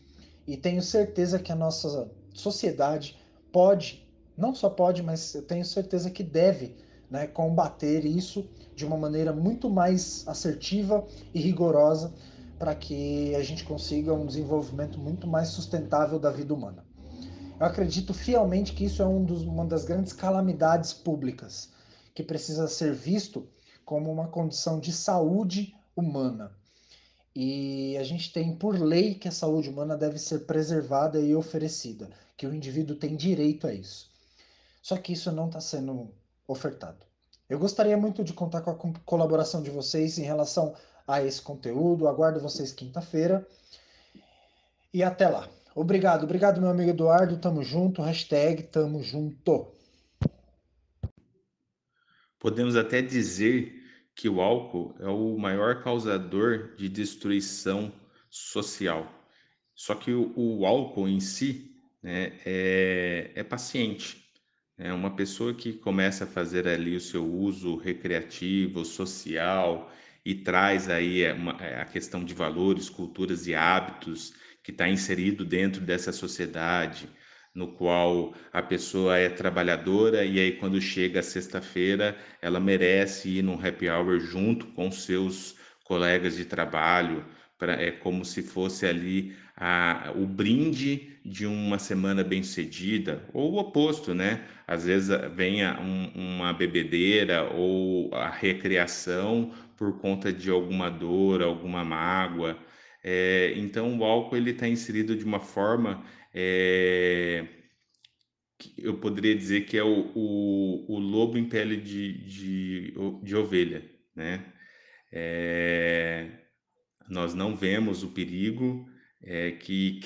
Speaker 3: e tenho certeza que a nossa sociedade pode, não só pode, mas eu tenho certeza que deve né, combater isso de uma maneira muito mais assertiva e rigorosa para que a gente consiga um desenvolvimento muito mais sustentável da vida humana. Eu acredito fielmente que isso é um dos, uma das grandes calamidades públicas que precisa ser visto como uma condição de saúde humana. E a gente tem por lei que a saúde humana deve ser preservada e oferecida, que o indivíduo tem direito a isso. Só que isso não está sendo ofertado. Eu gostaria muito de contar com a colaboração de vocês em relação a esse conteúdo. Aguardo vocês quinta-feira. E até lá. Obrigado, obrigado, meu amigo Eduardo. Tamo junto. Hashtag tamo junto.
Speaker 2: Podemos até dizer que o álcool é o maior causador de destruição social. Só que o, o álcool em si né, é, é paciente. É uma pessoa que começa a fazer ali o seu uso recreativo, social e traz aí é, é, a questão de valores, culturas e hábitos que está inserido dentro dessa sociedade, no qual a pessoa é trabalhadora e aí quando chega sexta-feira ela merece ir num happy hour junto com seus colegas de trabalho, pra, é como se fosse ali a, o brinde de uma semana bem sucedida, ou o oposto, né? Às vezes vem um, uma bebedeira ou a recreação por conta de alguma dor, alguma mágoa. É, então o álcool ele está inserido de uma forma é, que eu poderia dizer que é o, o, o lobo em pele de, de, de ovelha, né? É, nós não vemos o perigo é, que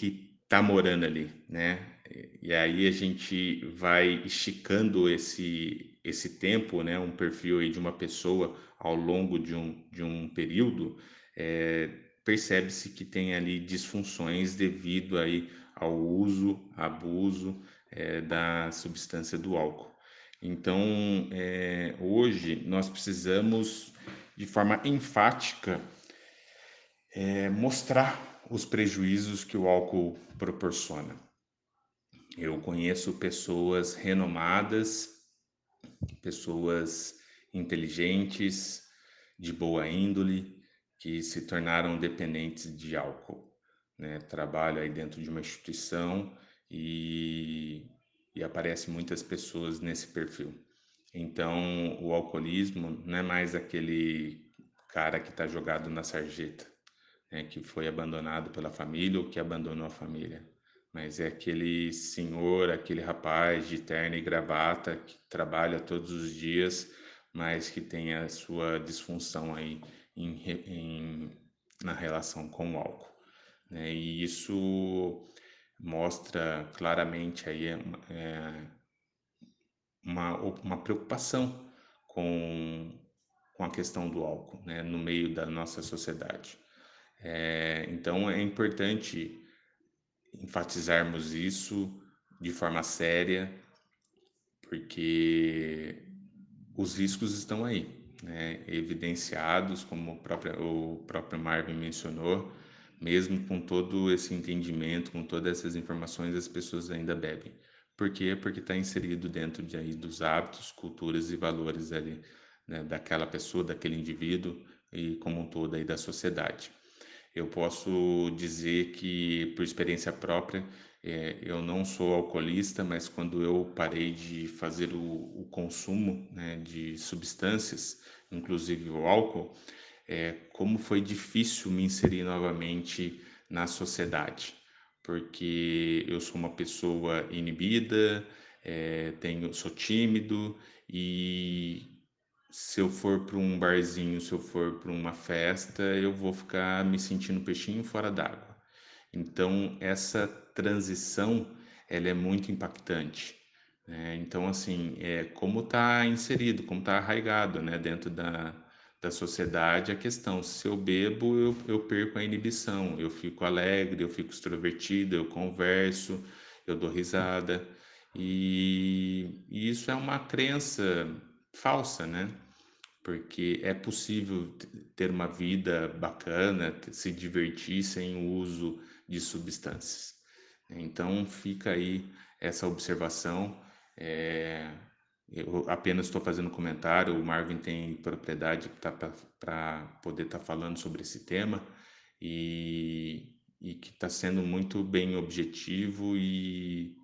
Speaker 2: está morando ali, né? E aí a gente vai esticando esse, esse tempo, né? Um perfil aí de uma pessoa ao longo de um, de um período, é, percebe-se que tem ali disfunções devido aí ao uso, abuso é, da substância do álcool. Então, é, hoje nós precisamos, de forma enfática, é, mostrar os prejuízos que o álcool proporciona. Eu conheço pessoas renomadas, pessoas inteligentes, de boa índole, que se tornaram dependentes de álcool. Né? Trabalho aí dentro de uma instituição e, e aparecem muitas pessoas nesse perfil. Então, o alcoolismo não é mais aquele cara que está jogado na sarjeta, né, que foi abandonado pela família ou que abandonou a família, mas é aquele senhor, aquele rapaz de terno e gravata que trabalha todos os dias, mas que tem a sua disfunção aí em, em, na relação com o álcool. Né? E isso mostra claramente aí é, uma, uma preocupação com, com a questão do álcool né? no meio da nossa sociedade. É, então é importante enfatizarmos isso de forma séria, porque os riscos estão aí, né, evidenciados, como o próprio, o próprio Marvin mencionou, mesmo com todo esse entendimento, com todas essas informações, as pessoas ainda bebem. Por quê? Porque está inserido dentro de aí dos hábitos, culturas e valores ali, né, daquela pessoa, daquele indivíduo e como um todo aí da sociedade. Eu posso dizer que, por experiência própria, é, eu não sou alcoolista, mas quando eu parei de fazer o, o consumo né, de substâncias, inclusive o álcool, é, como foi difícil me inserir novamente na sociedade, porque eu sou uma pessoa inibida, é, tenho, sou tímido e se eu for para um barzinho, se eu for para uma festa, eu vou ficar me sentindo peixinho fora d'água. Então, essa transição, ela é muito impactante. Né? Então, assim, é, como está inserido, como está arraigado né, dentro da, da sociedade a questão, se eu bebo, eu, eu perco a inibição, eu fico alegre, eu fico extrovertido, eu converso, eu dou risada. E, e isso é uma crença falsa, né? porque é possível ter uma vida bacana, se divertir sem o uso de substâncias. Então fica aí essa observação. É, eu apenas estou fazendo comentário, o Marvin tem propriedade para poder estar tá falando sobre esse tema e, e que está sendo muito bem objetivo e,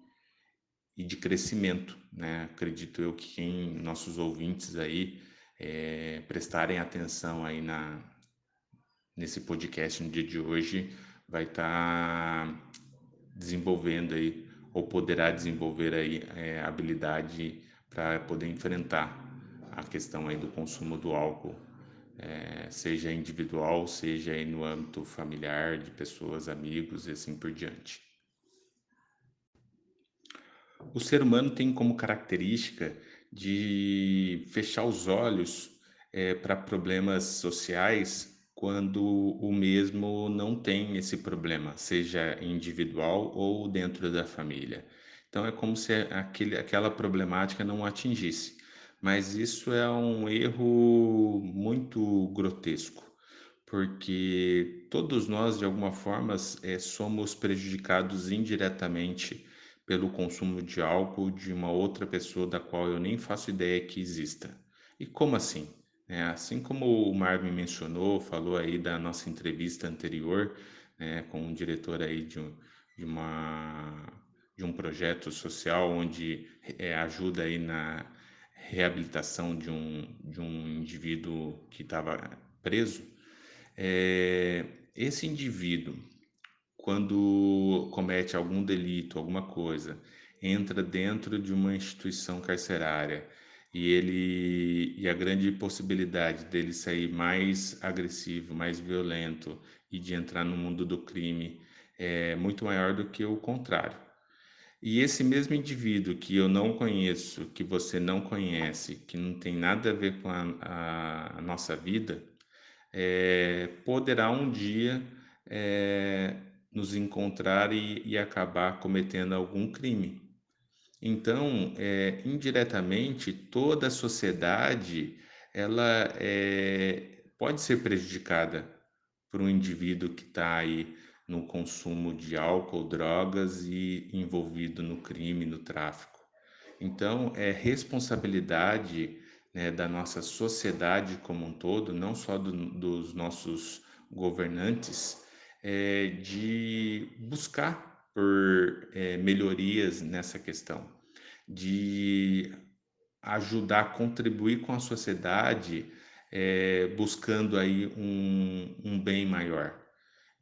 Speaker 2: e de crescimento. Né? Acredito eu que quem, nossos ouvintes aí, é, prestarem atenção aí na, nesse podcast no dia de hoje, vai estar tá desenvolvendo aí, ou poderá desenvolver aí é, habilidade para poder enfrentar a questão aí do consumo do álcool, é, seja individual, seja aí no âmbito familiar, de pessoas, amigos e assim por diante. O ser humano tem como característica de fechar os olhos é, para problemas sociais quando o mesmo não tem esse problema, seja individual ou dentro da família. Então é como se aquele, aquela problemática não atingisse. Mas isso é um erro muito grotesco, porque todos nós, de alguma forma, é, somos prejudicados indiretamente pelo consumo de álcool de uma outra pessoa da qual eu nem faço ideia que exista. E como assim? né? Assim como o Marvin mencionou, falou aí da nossa entrevista anterior, né, com um diretor aí de, um, de uma de um projeto social onde é, ajuda aí na reabilitação de um, de um indivíduo que estava preso, é, esse indivíduo, quando comete algum delito, alguma coisa, entra dentro de uma instituição carcerária e ele e a grande possibilidade dele sair mais agressivo, mais violento e de entrar no mundo do crime é muito maior do que o contrário. E esse mesmo indivíduo que eu não conheço, que você não conhece, que não tem nada a ver com a, a, nossa vida, é, poderá um dia é, nos encontrar e, e, acabar cometendo algum crime. Então, é, indiretamente, toda a sociedade ela pode ser prejudicada por um indivíduo que está aí no consumo de álcool, drogas e envolvido no crime, no tráfico. Então, é responsabilidade né, da nossa sociedade como um todo, não só do, dos nossos governantes, é, de buscar por é, melhorias nessa questão, de ajudar, contribuir com a sociedade, é, buscando aí um, um bem maior.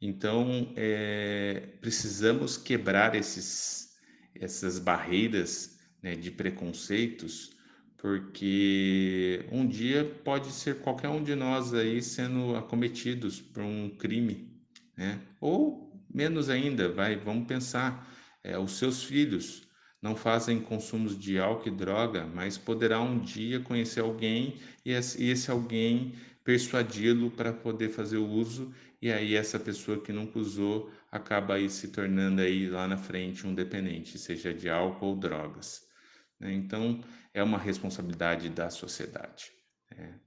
Speaker 2: Então, é, precisamos quebrar esses, essas barreiras né, de preconceitos, porque um dia pode ser qualquer um de nós aí sendo acometidos por um crime, né? Ou menos ainda, vai, vamos pensar, é, os seus filhos não fazem consumos de álcool e droga, mas poderá um dia conhecer alguém e esse, alguém persuadi-lo para poder fazer o uso e aí essa pessoa que nunca usou acaba aí se tornando aí lá na frente um dependente, seja de álcool ou drogas. Né? Então é uma responsabilidade da sociedade. Né?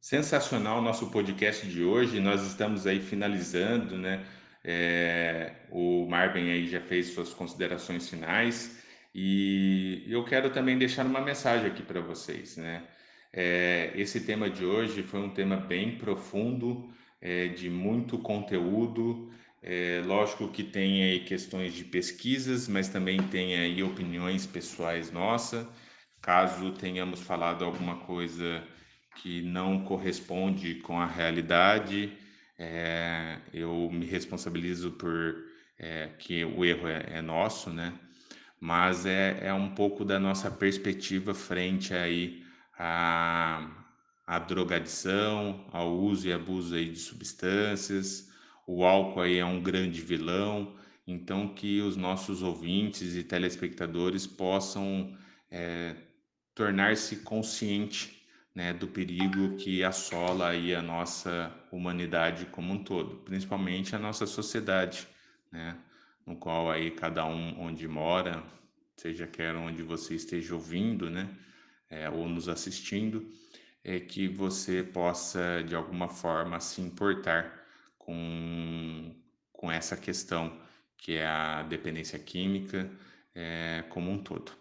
Speaker 2: Sensacional nosso podcast de hoje. Nós estamos aí finalizando, né? É, o Marvin aí já fez suas considerações finais e eu quero também deixar uma mensagem aqui para vocês, né? É, esse tema de hoje foi um tema bem profundo, é, de muito conteúdo. É, lógico que tem aí questões de pesquisas, mas também tem aí opiniões pessoais nossas. Caso tenhamos falado alguma coisa que não corresponde com a realidade, é, eu me responsabilizo por é, que o erro é, é nosso, né? Mas é, é um pouco da nossa perspectiva frente aí a, a drogadição, ao uso e abuso aí de substâncias. O álcool aí é um grande vilão, então que os nossos ouvintes e telespectadores possam é, tornar-se consciente né, do perigo que assola aí a nossa humanidade como um todo, principalmente a nossa sociedade, né, no qual aí cada um onde mora, seja quer onde você esteja ouvindo, né, é, ou nos assistindo, é que você possa de alguma forma se importar com, com essa questão que é a dependência química é, como um todo.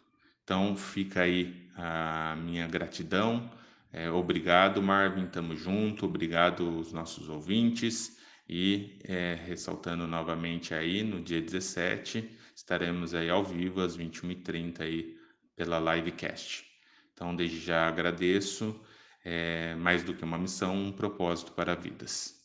Speaker 2: Então fica aí a minha gratidão. É, obrigado, Marvin, tamo junto. Obrigado os nossos ouvintes. E é, ressaltando novamente aí, no dia 17, estaremos aí ao vivo às 21h30 aí pela livecast. Então, desde já agradeço. É mais do que uma missão, um propósito para vidas.